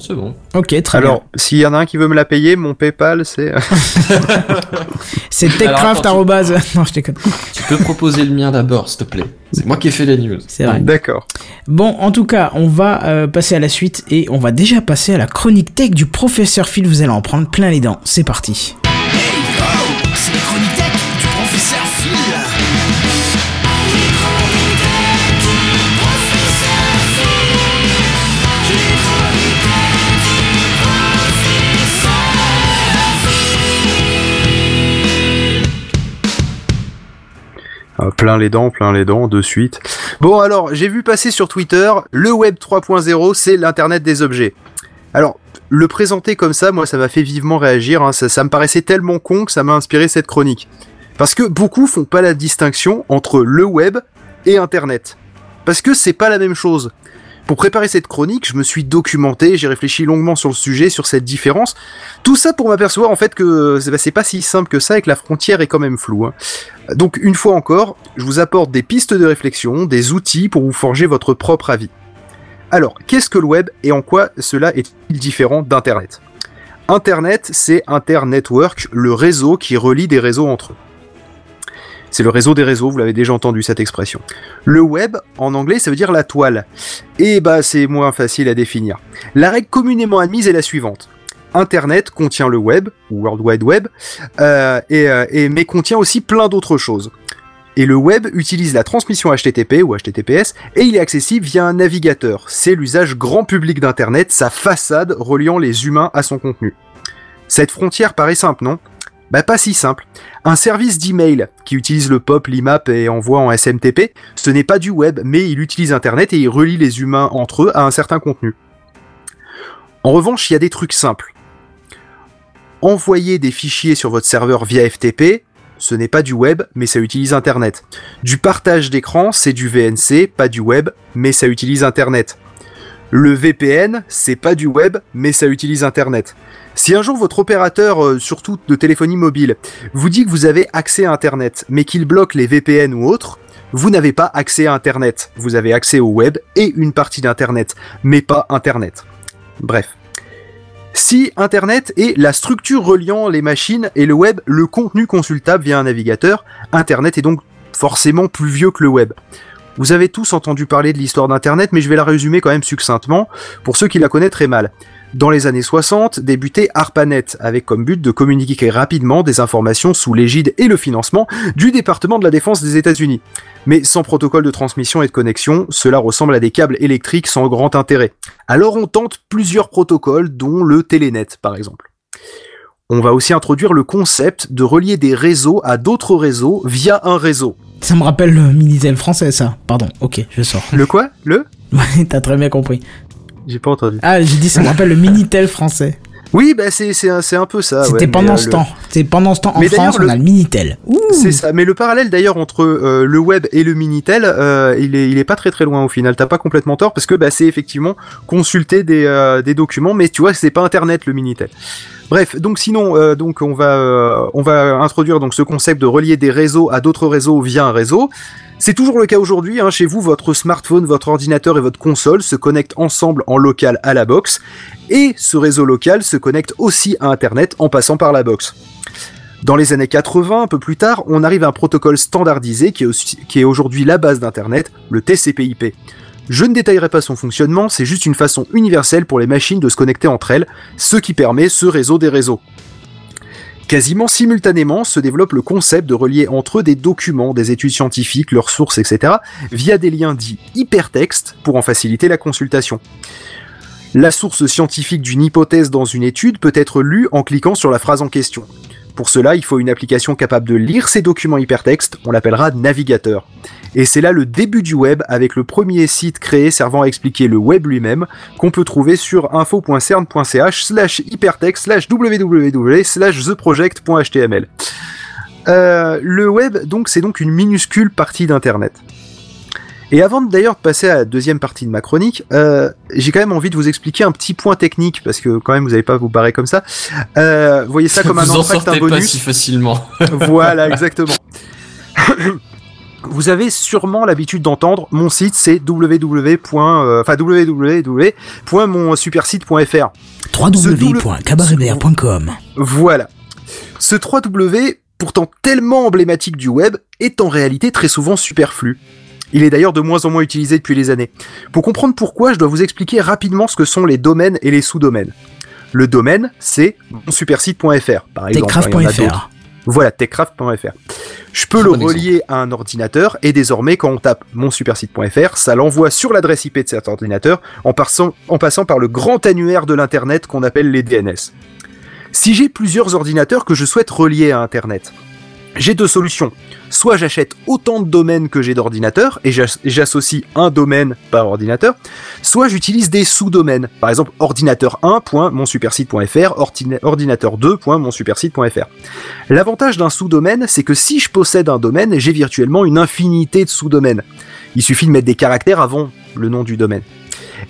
C'est bon. Ok, très Alors, bien. s'il y en a un qui veut me la payer, mon PayPal c'est C'est Alors, techcraft. attends, arrobase- Non, je déconne. Tu peux proposer le mien d'abord, s'il te plaît. C'est moi qui ai fait les news. C'est vrai. d'accord. Bon, en tout cas, on va euh, passer à la suite et on va déjà passer à la chronique tech du professeur Phil. Vous allez en prendre plein les dents. C'est parti. C'est plein les dents, plein les dents, de suite. Bon alors, j'ai vu passer sur Twitter, le web 3.0, c'est l'internet des objets. Alors, le présenter comme ça, moi, ça m'a fait vivement réagir. hein. Ça, ça me paraissait tellement con que ça m'a inspiré cette chronique. Parce que beaucoup font pas la distinction entre le web et internet. Parce que c'est pas la même chose. Pour préparer cette chronique, je me suis documenté, j'ai réfléchi longuement sur le sujet, sur cette différence. Tout ça pour m'apercevoir en fait que c'est bah, pas si simple que ça et que la frontière est quand même floue. hein. Donc une fois encore, je vous apporte des pistes de réflexion, des outils pour vous forger votre propre avis. Alors, qu'est-ce que le web et en quoi cela est-il différent d'Internet? Internet, c'est Internetwork, le réseau qui relie des réseaux entre eux. C'est le réseau des réseaux, vous l'avez déjà entendu cette expression. Le web, en anglais, ça veut dire la toile. Et bah c'est moins facile à définir. La règle communément admise est la suivante. Internet contient le web, ou World Wide Web, euh, euh, mais contient aussi plein d'autres choses. Et le web utilise la transmission HTTP ou HTTPS et il est accessible via un navigateur. C'est l'usage grand public d'Internet, sa façade reliant les humains à son contenu. Cette frontière paraît simple, non? Bah pas si simple. Un service d'email qui utilise le POP, l'IMAP et envoie en SMTP, ce n'est pas du web, mais il utilise Internet et il relie les humains entre eux à un certain contenu. En revanche, il y a des trucs simples. Envoyer des fichiers sur votre serveur via FTP, ce n'est pas du web, mais ça utilise Internet. Du partage d'écran, c'est du VNC, pas du web, mais ça utilise Internet. Le VPN, c'est pas du web, mais ça utilise Internet. Si un jour votre opérateur, euh, surtout de téléphonie mobile, vous dit que vous avez accès à Internet, mais qu'il bloque les VPN ou autres, vous n'avez pas accès à Internet. Vous avez accès au web et une partie d'Internet, mais pas Internet. Bref. Si Internet est la structure reliant les machines et le web le contenu consultable via un navigateur, Internet est donc forcément plus vieux que le web. Vous avez tous entendu parler de l'histoire d'Internet, mais je vais la résumer quand même succinctement pour ceux qui la connaîtraient mal. Dans les années 60, débutait ARPANET, avec comme but de communiquer rapidement des informations sous l'égide et le financement du département de la défense des États-Unis. Mais sans protocole de transmission et de connexion, cela ressemble à des câbles électriques sans grand intérêt. Alors on tente plusieurs protocoles, dont le Telenet par exemple. On va aussi introduire le concept de relier des réseaux à d'autres réseaux via un réseau. Ça me rappelle le Minitel français, ça. Pardon, ok, je sors. Le quoi? Le? Ouais, t'as très bien compris. J'ai pas entendu. Ah, j'ai dit ça me rappelle le Minitel français. Oui, bah c'est un, peu ça. C'était ouais, pendant euh, ce le- temps. Pendant ce temps en Mais France, on a le Minitel. C'est ça. Mais le parallèle d'ailleurs entre euh, le web et le minitel, euh, il est il est pas très très loin au final. T'as pas complètement tort parce que bah c'est effectivement consulter des des documents, mais tu vois c'est pas internet le minitel. Bref, donc sinon, euh, donc on va euh, on va introduire donc ce concept de relier des réseaux à d'autres réseaux via un réseau. C'est toujours le cas aujourd'hui. Hein, chez vous, votre smartphone, votre ordinateur et votre console se connectent ensemble en local à la box, et ce réseau local se connecte aussi à Internet en passant par la box. Dans les années 80, un peu plus tard, on arrive à un protocole standardisé qui est, aujourd'hui la base d'Internet, le TCP/IP. Je ne détaillerai pas son fonctionnement, c'est juste une façon universelle pour les machines de se connecter entre elles, ce qui permet ce réseau des réseaux. Quasiment simultanément se développe le concept de relier entre eux des documents, des études scientifiques, leurs sources, etc., via des liens dits hypertextes pour en faciliter la consultation. La source scientifique d'une hypothèse dans une étude peut être lue en cliquant sur la phrase en question. Pour cela, il faut une application capable de lire ces documents hypertextes, on l'appellera navigateur. Et c'est là le début du web avec le premier site créé servant à expliquer le web lui-même, qu'on peut trouver sur info.cern.ch slash hypertexte slash www slash theproject.html. Euh, le web, donc, c'est donc une minuscule partie d'Internet. Et avant d'ailleurs de passer à la deuxième partie de ma chronique, euh, j'ai quand même envie de vous expliquer un petit point technique, parce que quand même vous n'allez pas vous barrer comme ça. Euh, voyez ça comme un Vous en entracte, un sortez pas bonus. si facilement. voilà, exactement. Vous avez sûrement l'habitude d'entendre mon site c'est www. euh, enfin www.monsupersite.fr. Voilà. Ce 3W, pourtant tellement emblématique du web, est en réalité très souvent superflu. Il est d'ailleurs de moins en moins utilisé depuis les années. Pour comprendre pourquoi, je dois vous expliquer rapidement ce que sont les domaines et les sous-domaines. Le domaine, c'est monsupersite.fr, par exemple. hein. Techcraft.fr. Voilà, techcraft.fr. Je peux le bon exemple. relier à un ordinateur et désormais, quand on tape monsupersite.fr, ça l'envoie sur l'adresse IP de cet ordinateur en passant, en passant par le grand annuaire de l'Internet qu'on appelle les DNS. Si j'ai plusieurs ordinateurs que je souhaite relier à Internet, j'ai deux solutions. Soit j'achète autant de domaines que j'ai d'ordinateurs et j'as- j'associe un domaine par ordinateur, soit j'utilise des sous-domaines. Par exemple, ordinateur1.monsupersite.fr, ordina- ordinateur2.monsupersite.fr. L'avantage d'un sous-domaine, c'est que si je possède un domaine, j'ai virtuellement une infinité de sous-domaines. Il suffit de mettre des caractères avant le nom du domaine.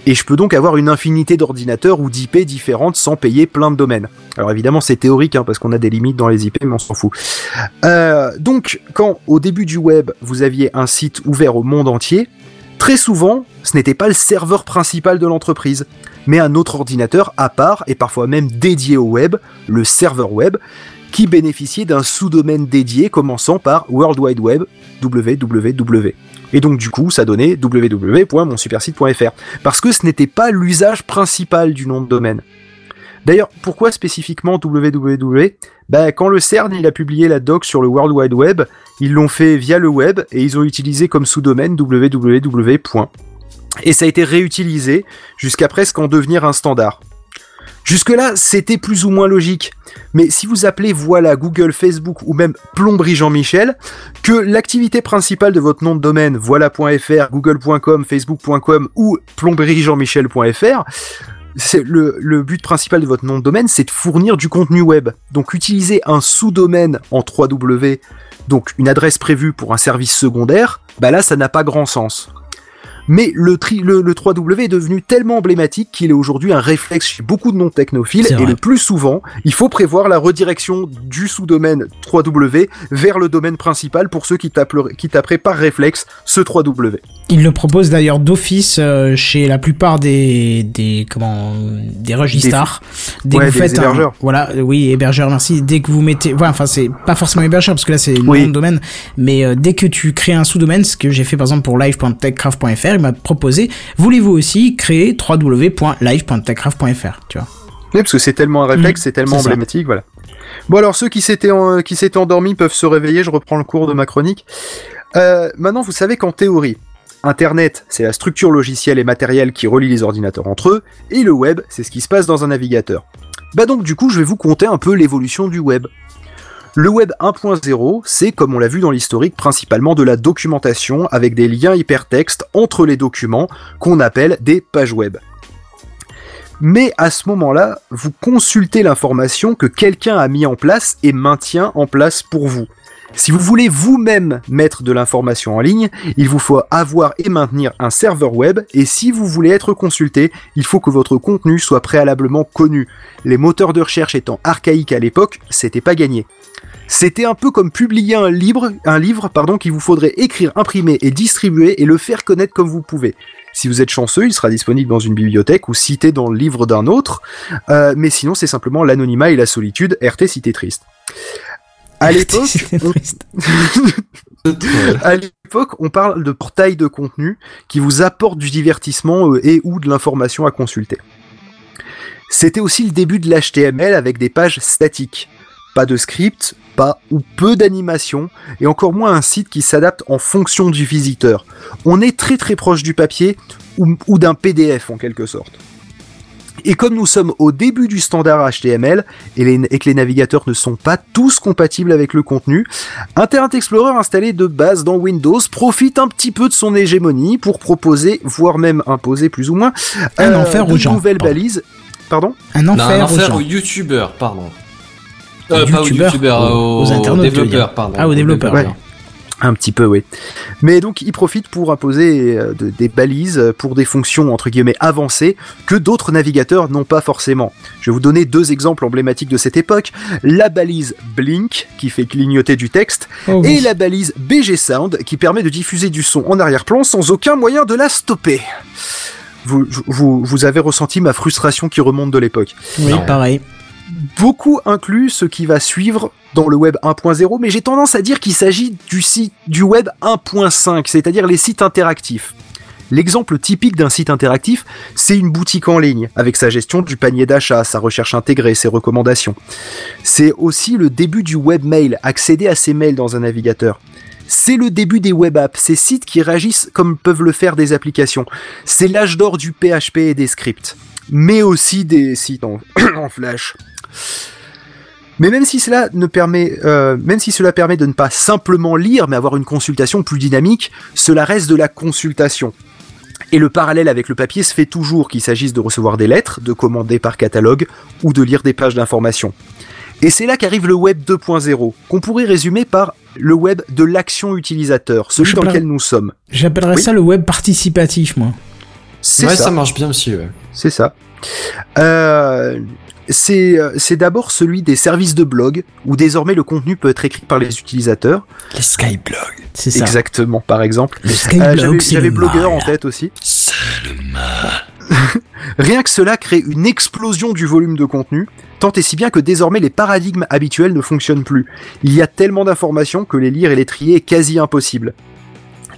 Et je peux donc avoir une infinité d'ordinateurs ou d'IP différentes sans payer plein de domaines. Alors évidemment c'est théorique hein, parce qu'on a des limites dans les IP mais on s'en fout. Euh, donc quand au début du web vous aviez un site ouvert au monde entier, très souvent ce n'était pas le serveur principal de l'entreprise, mais un autre ordinateur à part et parfois même dédié au web, le serveur web, qui bénéficiait d'un sous-domaine dédié commençant par World Wide Web, www. Et donc du coup, ça donnait www.monsupersite.fr. Parce que ce n'était pas l'usage principal du nom de domaine. D'ailleurs, pourquoi spécifiquement www? Ben, quand le CERN a publié la doc sur le World Wide Web, ils l'ont fait via le web et ils ont utilisé comme sous-domaine www. Et ça a été réutilisé jusqu'à presque en devenir un standard. Jusque-là, c'était plus ou moins logique. Mais si vous appelez voilà Google, Facebook ou même Plomberie Jean-Michel, que l'activité principale de votre nom de domaine, voilà.fr, google.com, facebook.com ou plomberiejeanmichel.fr, c'est le, le but principal de votre nom de domaine, c'est de fournir du contenu web. Donc utiliser un sous-domaine en 3W, donc une adresse prévue pour un service secondaire, bah là ça n'a pas grand sens. Mais le, tri, le, le 3W est devenu tellement emblématique qu'il est aujourd'hui un réflexe chez beaucoup de non-technophiles et vrai. le plus souvent, il faut prévoir la redirection du sous-domaine 3W vers le domaine principal pour ceux qui, taperaient- qui taperaient par réflexe ce 3W. Il le propose d'ailleurs d'office euh, chez la plupart des des comment des registres. Dès Ouais, que vous des faites un- hébergeurs. voilà, oui, hébergeur, merci. Dès que vous mettez, voilà, enfin c'est pas forcément hébergeur parce que là c'est le Oui. nom de domaine, mais euh, dès que tu crées un sous-domaine, ce que j'ai fait par exemple pour live.techcraft.fr, il m'a proposé, voulez-vous aussi créer www.live.techcraft.fr, tu vois. Oui, parce que c'est tellement un réflexe, Mm, c'est tellement ça. emblématique, voilà. Bon alors ceux qui s'étaient en- qui s'étaient endormis peuvent se réveiller. Je reprends le cours de ma chronique. Euh, maintenant, vous savez qu'en théorie, Internet, c'est la structure logicielle et matérielle qui relie les ordinateurs entre eux, et le web, c'est ce qui se passe dans un navigateur. Bah donc du coup, je vais vous conter un peu l'évolution du web. Le web 1.0, c'est, comme on l'a vu dans l'historique, principalement de la documentation avec des liens hypertextes entre les documents qu'on appelle des pages web. Mais à ce moment-là, vous consultez l'information que quelqu'un a mis en place et maintient en place pour vous. Si vous voulez vous-même mettre de l'information en ligne, il vous faut avoir et maintenir un serveur web, et si vous voulez être consulté, il faut que votre contenu soit préalablement connu. Les moteurs de recherche étant archaïques à l'époque, c'était pas gagné. C'était un peu comme publier un livre, un livre pardon, qu'il vous faudrait écrire, imprimer et distribuer et le faire connaître comme vous pouvez. Si vous êtes chanceux, il sera disponible dans une bibliothèque ou cité dans le livre d'un autre, euh, mais sinon c'est simplement l'anonymat et la solitude, RT cité triste. À l'époque, on- à l'époque, on parle de portail de contenu qui vous apporte du divertissement euh, et ou de l'information à consulter. C'était aussi le début de l'HTML avec des pages statiques. Pas de script, pas ou peu d'animation, et encore moins un site qui s'adapte en fonction du visiteur. On est très très proche du papier ou, ou d'un PDF en quelque sorte. Et comme nous sommes au début du standard HTML et, les- et que les navigateurs ne sont pas tous compatibles avec le contenu, Internet Explorer installé de base dans Windows profite un petit peu de son hégémonie pour proposer, voire même imposer plus ou moins, Un enfer de aux gens, balises. Pardon? Un Non, enfer, un aux enfer aux youtubeurs, pardon. Aux Euh, pas aux youtubeurs, aux- dire. développeurs, pardon. Ah, aux développeurs, ouais. Un petit peu, oui. Mais donc, ils profitent pour imposer euh, de- des balises pour des fonctions entre guillemets avancées que d'autres navigateurs n'ont pas forcément. Je vais vous donner deux exemples emblématiques de cette époque. La balise Blink, qui fait clignoter du texte, Oh, et oui. la balise BG Sound, qui permet de diffuser du son en arrière-plan sans aucun moyen de la stopper. Vous, vous, vous avez ressenti ma frustration qui remonte de l'époque. Oui, Non. pareil. Beaucoup incluent ce qui va suivre dans le web 1.0, mais j'ai tendance à dire qu'il s'agit du site du web 1.5, c'est-à-dire les sites interactifs. L'exemple typique d'un site interactif, c'est une boutique en ligne, avec sa gestion du panier d'achat, sa recherche intégrée, ses recommandations. C'est aussi le début du webmail, accéder à ses mails dans un navigateur. C'est le début des web apps, ces sites qui réagissent comme peuvent le faire des applications. C'est l'âge d'or du PHP et des scripts, mais aussi des sites en flash. Mais même si cela ne permet, euh, même si cela permet de ne pas simplement lire, mais avoir une consultation plus dynamique, cela reste de la consultation. Et le parallèle avec le papier se fait toujours qu'il s'agisse de recevoir des lettres, de commander par catalogue ou de lire des pages d'information. Et c'est là qu'arrive le web 2.0, qu'on pourrait résumer par le web de l'action utilisateur, celui dans lequel nous sommes. J'appellerais Oui. ça le web participatif, moi. C'est Ouais, ça. ça marche bien aussi, ouais. C'est ça. Euh, c'est euh, c'est d'abord celui des services de blog, où désormais le contenu peut être écrit par les utilisateurs. Les skyblogs. C'est ça. Exactement, par exemple. Le Euh, Skyblog, J'avais c'est j'avais blogueur en tête aussi. Rien que cela crée une explosion du volume de contenu, tant et si bien que désormais les paradigmes habituels ne fonctionnent plus. Il y a tellement d'informations que les lire et les trier est quasi impossible.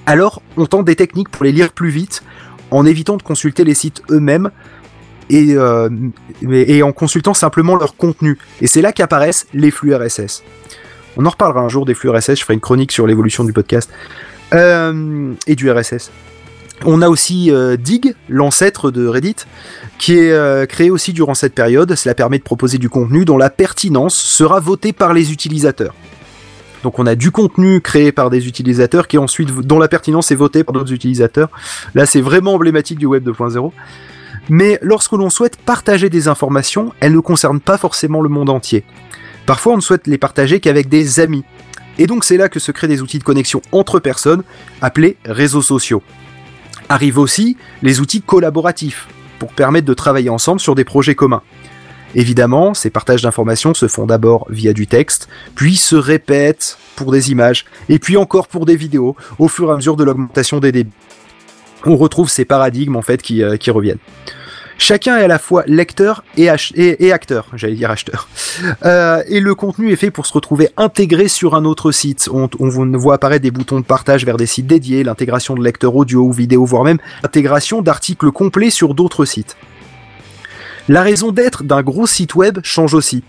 Alors, on tente des techniques pour les lire plus vite, en évitant de consulter les sites eux-mêmes et, euh, et en consultant simplement leur contenu. Et c'est là qu'apparaissent les flux RSS. On en reparlera un jour des flux RSS, je ferai une chronique sur l'évolution du podcast Euh, et du RSS. On a aussi euh, Dig, l'ancêtre de Reddit, qui est euh, créé aussi durant cette période. Cela permet de proposer du contenu dont la pertinence sera votée par les utilisateurs. Donc on a du contenu créé par des utilisateurs qui ensuite dont la pertinence est votée par d'autres utilisateurs. Là c'est vraiment emblématique du web 2.0. Mais lorsque l'on souhaite partager des informations, elles ne concernent pas forcément le monde entier. Parfois on ne souhaite les partager qu'avec des amis. Et donc c'est là que se créent des outils de connexion entre personnes appelés réseaux sociaux. Arrivent aussi les outils collaboratifs pour permettre de travailler ensemble sur des projets communs. Évidemment, ces partages d'informations se font d'abord via du texte, puis se répètent pour des images, et puis encore pour des vidéos, au fur et à mesure de l'augmentation des débits. On retrouve ces paradigmes en fait qui, euh, qui reviennent. Chacun est à la fois lecteur et, acteur, j'allais dire acheteur. Euh, et le contenu est fait pour se retrouver intégré sur un autre site. On, on voit apparaître des boutons de partage vers des sites dédiés, l'intégration de lecteurs audio ou vidéo, voire même l'intégration d'articles complets sur d'autres sites. La raison d'être d'un gros site web change aussi.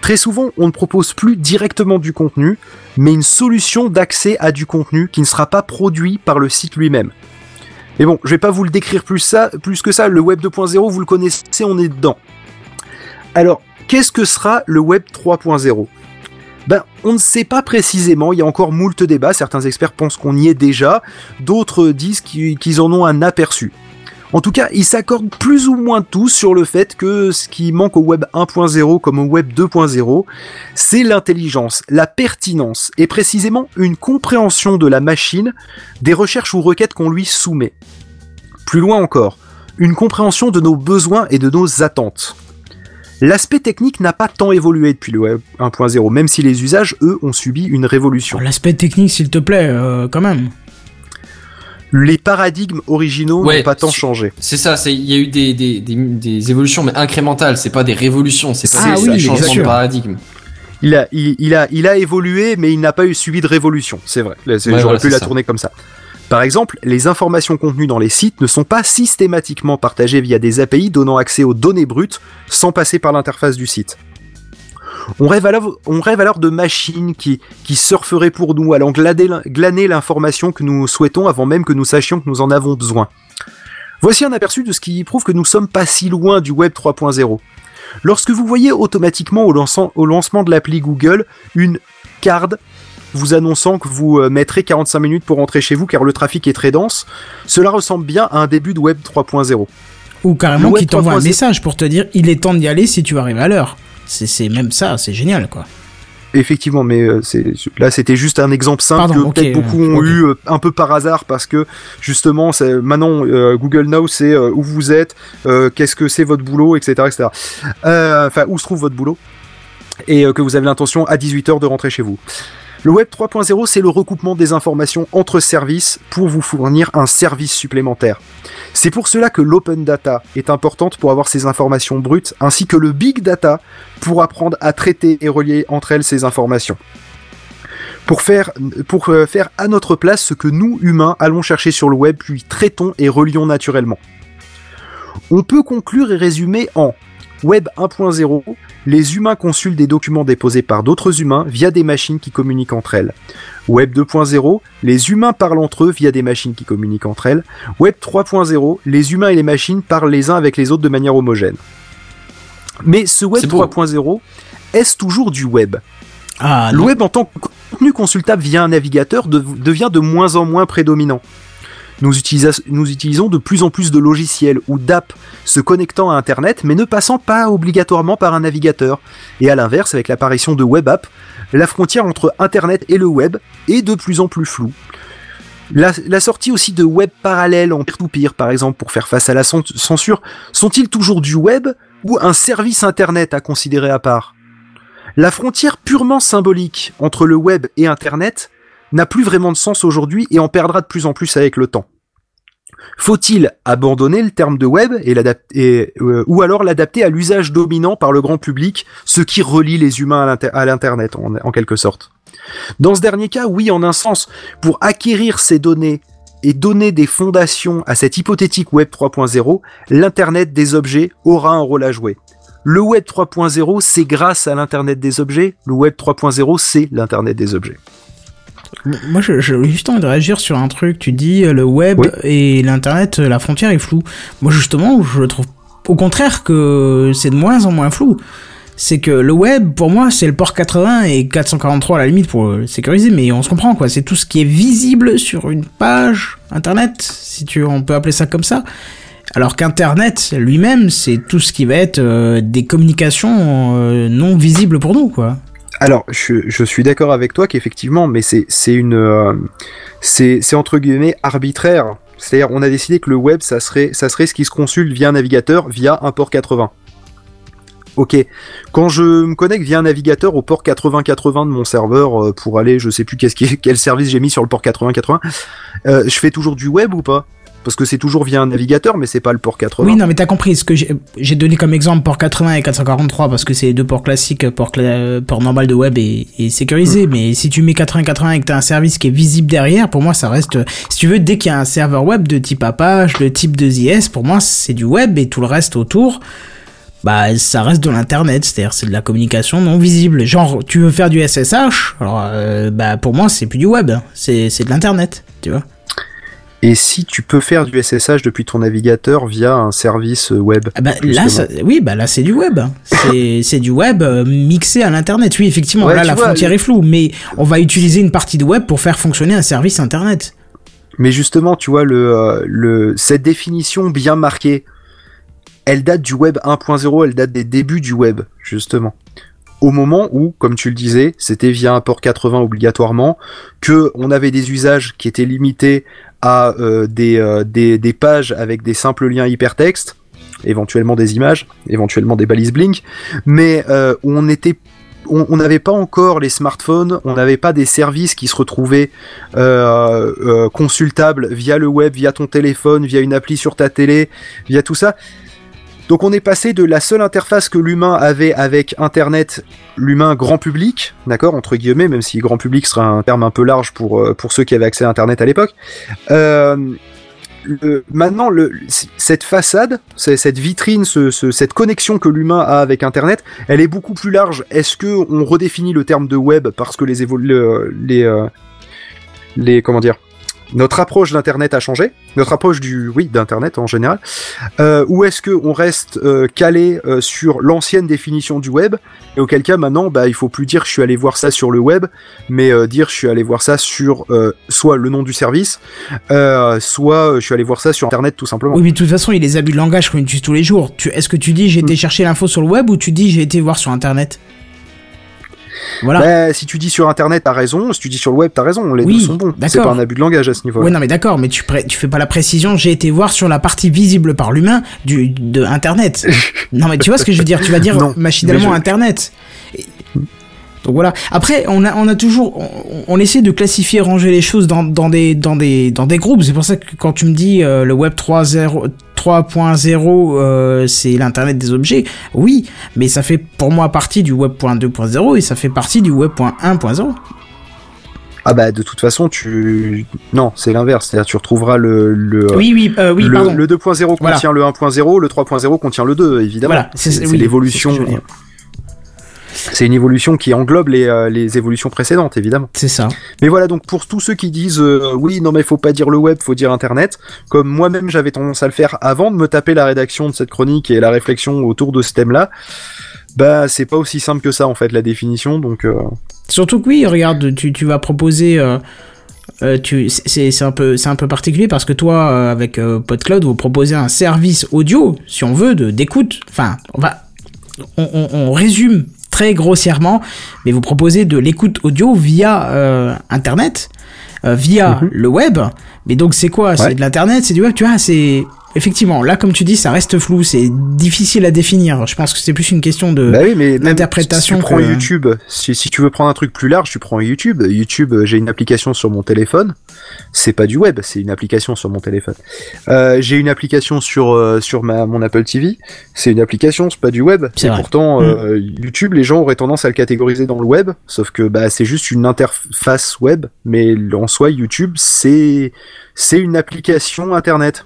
Très souvent, on ne propose plus directement du contenu, mais une solution d'accès à du contenu qui ne sera pas produit par le site lui-même. Mais bon, je vais pas vous le décrire plus, ça, plus que ça, le web 2.0, vous le connaissez, on est dedans. Alors, qu'est-ce que sera le web 3.0 ben, on ne sait pas précisément, il y a encore moult débats, certains experts pensent qu'on y est déjà, d'autres disent qu'ils qu'ils en ont un aperçu. En tout cas, ils s'accordent plus ou moins tous sur le fait que ce qui manque au web 1.0 comme au web 2.0, c'est l'intelligence, la pertinence et précisément une compréhension de la machine des recherches ou requêtes qu'on lui soumet. Plus loin encore, une compréhension de nos besoins et de nos attentes. L'aspect technique n'a pas tant évolué depuis le web 1.0, même si les usages, eux, ont subi une révolution. L'aspect technique, s'il te plaît, euh, quand même. Les paradigmes originaux Ouais, n'ont pas tant changé. C'est ça, il y a eu des, des, des, des évolutions mais incrémentales, c'est pas des révolutions, c'est pas Ah des oui, changements de paradigme. Il a, il, il a, il a évolué, mais il n'a pas eu suivi de révolution, c'est vrai. Ouais, J'aurais voilà, pu la ça. tourner comme ça. Par exemple, les informations contenues dans les sites ne sont pas systématiquement partagées via des API donnant accès aux données brutes sans passer par l'interface du site. On rêve alors, on rêve alors de machines qui, qui surferaient pour nous, allant glaner l'in- glaner l'information que nous souhaitons avant même que nous sachions que nous en avons besoin. Voici un aperçu de ce qui prouve que nous sommes pas si loin du web 3.0. Lorsque vous voyez automatiquement au, lançant- au lancement de l'appli Google une card vous annonçant que vous euh, mettrez 45 minutes pour rentrer chez vous car le trafic est très dense, cela ressemble bien à un début de web 3.0. Ou carrément qui t'envoie un 3.0. message pour te dire il est temps d'y aller si tu arrives à l'heure. C'est même ça, c'est génial quoi. Effectivement, mais euh, c'est là c'était juste un exemple simple Pardon, que peut-être beaucoup ont eu euh, un peu par hasard parce que justement maintenant euh, Google Now c'est où vous êtes, qu'est-ce que c'est votre boulot, etc., etc. Enfin où se trouve votre boulot et que vous avez l'intention à 18h de rentrer chez vous. Le web 3.0 c'est le recoupement des informations entre services pour vous fournir un service supplémentaire. C'est pour cela que l'open data est importante pour avoir ces informations brutes ainsi que le big data pour apprendre à traiter et relier entre elles ces informations. Pour faire, pour euh, faire à notre place ce que nous, humains, allons chercher sur le web, puis traitons et relions naturellement. On peut conclure et résumer en Web 1.0, les humains consultent des documents déposés par d'autres humains via des machines qui communiquent entre elles. Web 2.0, les humains parlent entre eux via des machines qui communiquent entre elles. Web 3.0, les humains et les machines parlent les uns avec les autres de manière homogène. Mais ce Web C'est beau. 3.0, est-ce toujours du web? Ah, le web en tant que contenu consultable via un navigateur dev- devient de moins en moins prédominant. Nous, utilisons de plus en plus de logiciels ou d'apps se connectant à Internet, mais ne passant pas obligatoirement par un navigateur. Et à l'inverse, avec l'apparition de web apps, la frontière entre Internet et le web est de plus en plus floue. La, sortie aussi de web parallèles en peer-to-peer, par exemple, pour faire face à la cen- censure, sont-ils toujours du web ou un service Internet à considérer à part? La frontière purement symbolique entre le web et Internet n'a plus vraiment de sens aujourd'hui et en perdra de plus en plus avec le temps. Faut-il abandonner le terme de web euh, ou alors l'adapter à l'usage dominant par le grand public, ce qui relie les humains à l'inter- à l'Internet en quelque sorte? Dans ce dernier cas, oui, en un sens, pour acquérir ces données et donner des fondations à cette hypothétique Web 3.0, l'Internet des objets aura un rôle à jouer. Le Web 3.0, c'est grâce à l'Internet des objets. Le Web 3.0, c'est l'Internet des objets. Moi, je- j'ai juste envie de réagir sur un truc. Tu dis euh, le web Oui. et l'internet, euh, la frontière est floue. Moi, justement, je trouve au contraire que c'est de moins en moins flou. C'est que le web, pour moi, c'est le port 80 et 443 à la limite pour sécuriser, mais on se comprend quoi. C'est tout ce qui est visible sur une page internet, si tu, on peut appeler ça comme ça. Alors qu'Internet lui-même, c'est tout ce qui va être euh, des communications euh, non visibles pour nous, quoi. Alors, je, suis d'accord avec toi qu'effectivement, mais c'est une euh, c'est entre guillemets arbitraire. C'est-à-dire, on a décidé que le web, ça serait ça serait ce qui se consulte via un navigateur, via un port 80. Ok. Quand je me connecte via un navigateur au port 8080 de mon serveur euh, pour aller, je sais plus qu'est-ce qui, quel service j'ai mis sur le port 8080, euh, je fais toujours du web ou pas? Parce que c'est toujours via un navigateur, mais c'est pas le port 80. Oui, non, mais t'as compris. Ce que j'ai donné comme exemple port 80 et 443 parce que c'est les deux ports classiques, port, cla- port normal de web et, et sécurisé. Mais si tu mets 80-80 et que t'as un service qui est visible derrière, pour moi, ça reste. Si tu veux, dès qu'il y a un serveur web de type Apache, de type 2IS, pour moi, c'est du web et tout le reste autour. Bah, ça reste de l'internet, c'est-à-dire c'est de la communication non visible. Genre, tu veux faire du SSH, alors euh, bah pour moi c'est plus du web, c'est c'est de l'internet, tu vois. Et si tu peux faire du SSH depuis ton navigateur via un service euh, web Ah bah, là, ça- oui, bah là c'est du web. C'est du web euh, mixé à l'internet. Oui, effectivement, Ouais, là la vois, frontière est floue, mais on va utiliser une partie de web pour faire fonctionner un service internet. Mais justement, tu vois, le, euh, le, cette définition bien marquée, elle date du web 1.0, elle date des débuts du web, justement. Au moment où, comme tu le disais, c'était via un port 80 obligatoirement, que on avait des usages qui étaient limités euh, des, euh, des, pages avec des simples liens hypertextes, éventuellement des images, éventuellement des balises Blink, mais euh, on était on n'avait pas encore les smartphones, on n'avait pas des services qui se retrouvaient consultables via le web, via ton téléphone, via une appli sur ta télé, via tout ça. Donc on est passé de la seule interface que l'humain avait avec Internet, l'humain grand public, d'accord, entre guillemets, même si grand public sera un terme un peu large pour, euh, pour ceux qui avaient accès à Internet à l'époque. Euh, maintenant, cette façade, cette vitrine, ce- ce- cette connexion que l'humain a avec Internet, elle est beaucoup plus large. Est-ce que on redéfinit le terme de web parce que les les euh, les comment dire notre approche d'internet a changé, notre approche du oui d'internet en général, euh, ou est-ce que on reste euh, calé euh, sur l'ancienne définition du web? Et auquel cas maintenant bah il faut plus dire je suis allé voir ça sur le web, mais euh, dire je suis allé voir ça sur euh, soit le nom du service, euh, soit je suis allé voir ça sur internet tout simplement. Oui, mais de toute façon, il y a les abus de langage qu'on utilise tous les jours. Est-ce que tu dis j'ai été Mm. chercher l'info sur le web ou tu dis j'ai été voir sur internet? Voilà. Bah, si tu dis sur internet t'as raison, si tu dis sur le web t'as raison, les Oui, deux sont bons. C'est pas un abus de langage à ce niveau. Ouais, non, mais d'accord, mais tu, tu fais pas la précision. J'ai été voir sur la partie visible par l'humain du de Internet. non, mais tu vois ce que je veux dire Tu vas dire Non, machinalement je- Internet. Et- Donc voilà. Après, on a, on a toujours, on, on essaie de classifier, ranger les choses dans, dans des, dans des, dans des groupes. C'est pour ça que quand tu me dis euh, le Web 3.0, 3.0, euh, c'est l'internet des objets. Oui, mais ça fait pour moi partie du Web 2.0 et ça fait partie du Web 1.0. Ah bah de toute façon tu non c'est l'inverse, c'est-à-dire tu retrouveras le le Oui, oui, euh, oui, le, pardon. le 2.0 Voilà. contient le 1.0, le 3.0 contient le 2 évidemment. Voilà, c'est- oui, l'évolution. ce C'est une évolution qui englobe les, euh, les évolutions précédentes évidemment. C'est ça. Mais voilà donc pour tous ceux qui disent euh, oui non mais faut pas dire le web, faut dire internet, comme moi-même j'avais tendance à le faire avant de me taper la rédaction de cette chronique et la réflexion autour de ce thème-là. Bah c'est pas aussi simple que ça en fait la définition donc euh, Surtout que oui, regarde, tu, tu vas proposer. euh, c'est c'est un peu c'est un peu particulier parce que toi euh, avec euh, PodCloud vous proposez un service audio si on veut de d'écoute enfin on va on, on- on résume très grossièrement mais vous proposez de l'écoute audio via euh, internet euh, via Mhm. le web. Mais donc c'est quoi? C'est de l'internet c'est du web? Tu vois c'est effectivement là comme tu dis ça reste flou c'est difficile à définir je pense que c'est plus une question de Bah oui, mais même l'interprétation Si tu prends que- YouTube, si, si tu veux prendre un truc plus large, tu prends YouTube. YouTube, euh, j'ai une application sur mon téléphone. C'est pas du web, c'est une application sur mon téléphone. Euh, j'ai une application sur euh, sur ma mon Apple TV. C'est une application, c'est pas du web. Et vrai. pourtant, euh, YouTube, les gens auraient tendance à le catégoriser dans le web, sauf que bah c'est juste une interface web. Mais en soi, YouTube, c'est c'est une application internet.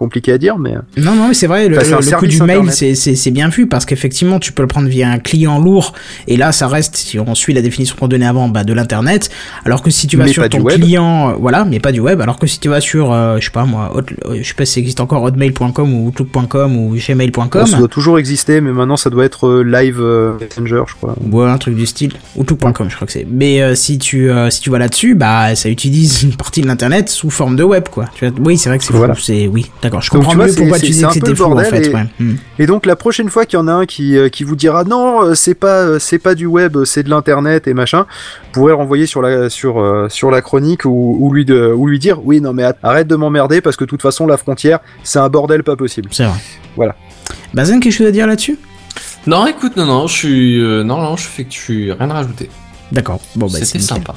Compliqué à dire, mais Non, non, mais c'est vrai, le, Enfin, le service du mail, Internet. c'est- bien vu parce qu'effectivement, tu peux le prendre via un client lourd et là, ça reste, si on suit la définition qu'on donnait avant, bah, de l'internet. Alors que si tu vas Mais sur ton client, euh, voilà, mais pas du web. Alors que si tu vas sur, euh, je sais pas moi, Hot- euh, je sais pas si ça existe encore hotmail.com ou outlook.com ou gmail.com. ça doit toujours exister, mais maintenant ça doit être euh, live euh, messenger, je crois. ou un truc du style outlook.com je crois que c'est mais euh, si tu euh, si tu vas là-dessus bah ça utilise une partie de l'internet sous forme de web quoi tu vois oui c'est vrai que c'est Voilà. c'est oui d'accord je Donc, comprends tu vois, mieux pourquoi tu un que peu c'était flou en bordel fait et- ouais. Hmm. Et donc la prochaine fois qu'il y en a un qui, euh, qui vous dira non, euh, c'est pas euh, c'est pas du web, c'est de l'internet et machin, vous pourrez le renvoyer sur la sur sur la chronique ou, ou lui de ou lui dire oui non mais arrête de m'emmerder parce que de toute façon la frontière c'est un bordel pas possible. c'est vrai Voilà. Bazen quelque chose à dire là-dessus? Non, écoute, non, non, je suis, euh, non, non, je fais que tu rien à rajouter. d'accord bon bah c'est C'était nickel.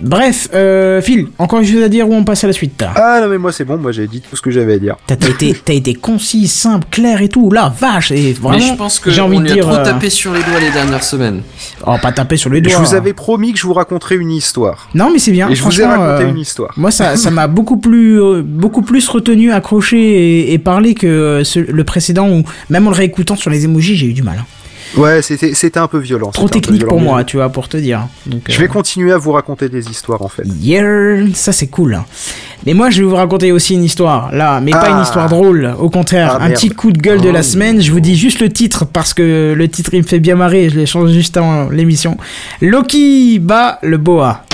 Bref, euh, Phil, encore une chose à dire ou on passe à la suite là Ah non mais moi c'est bon, moi j'ai dit tout ce que j'avais à dire. T'as été, t'as été concis, simple, clair et tout. Là, vache, et vraiment, Mais je pense que j'ai envie on de lui a dire. trop euh, tapé sur les doigts les dernières semaines. Oh, pas taper sur les doigts. Je vous avais promis que je vous raconterais une histoire. Non, mais c'est bien. Et je vous ai raconté euh, une histoire. Moi, ça, ça m'a beaucoup plus, euh, beaucoup plus retenu, accroché et, et parlé que ce- le précédent où, même en le réécoutant sur les emojis, j'ai eu du mal. hein. Ouais, c'était c'était un peu violent. Trop technique pour moi, tu vois, pour te dire. Donc, Je euh, vais continuer à vous raconter des histoires en fait. Yeah, ça c'est cool. Mais moi je vais vous raconter aussi une histoire, là, mais pas Ah. une histoire drôle, au contraire, Ah, un petit coup de gueule de la Oh. semaine, je vous dis juste le titre parce que le titre il me fait bien marrer, je l'ai changé juste avant l'émission. Loki bat le boa.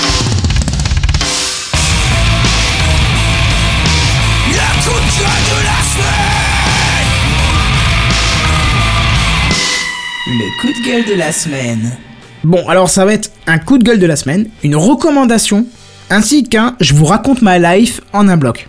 Coup de gueule de la semaine. Bon, alors ça va être un coup de gueule de la semaine, une recommandation, ainsi qu'un je vous raconte ma life en un bloc.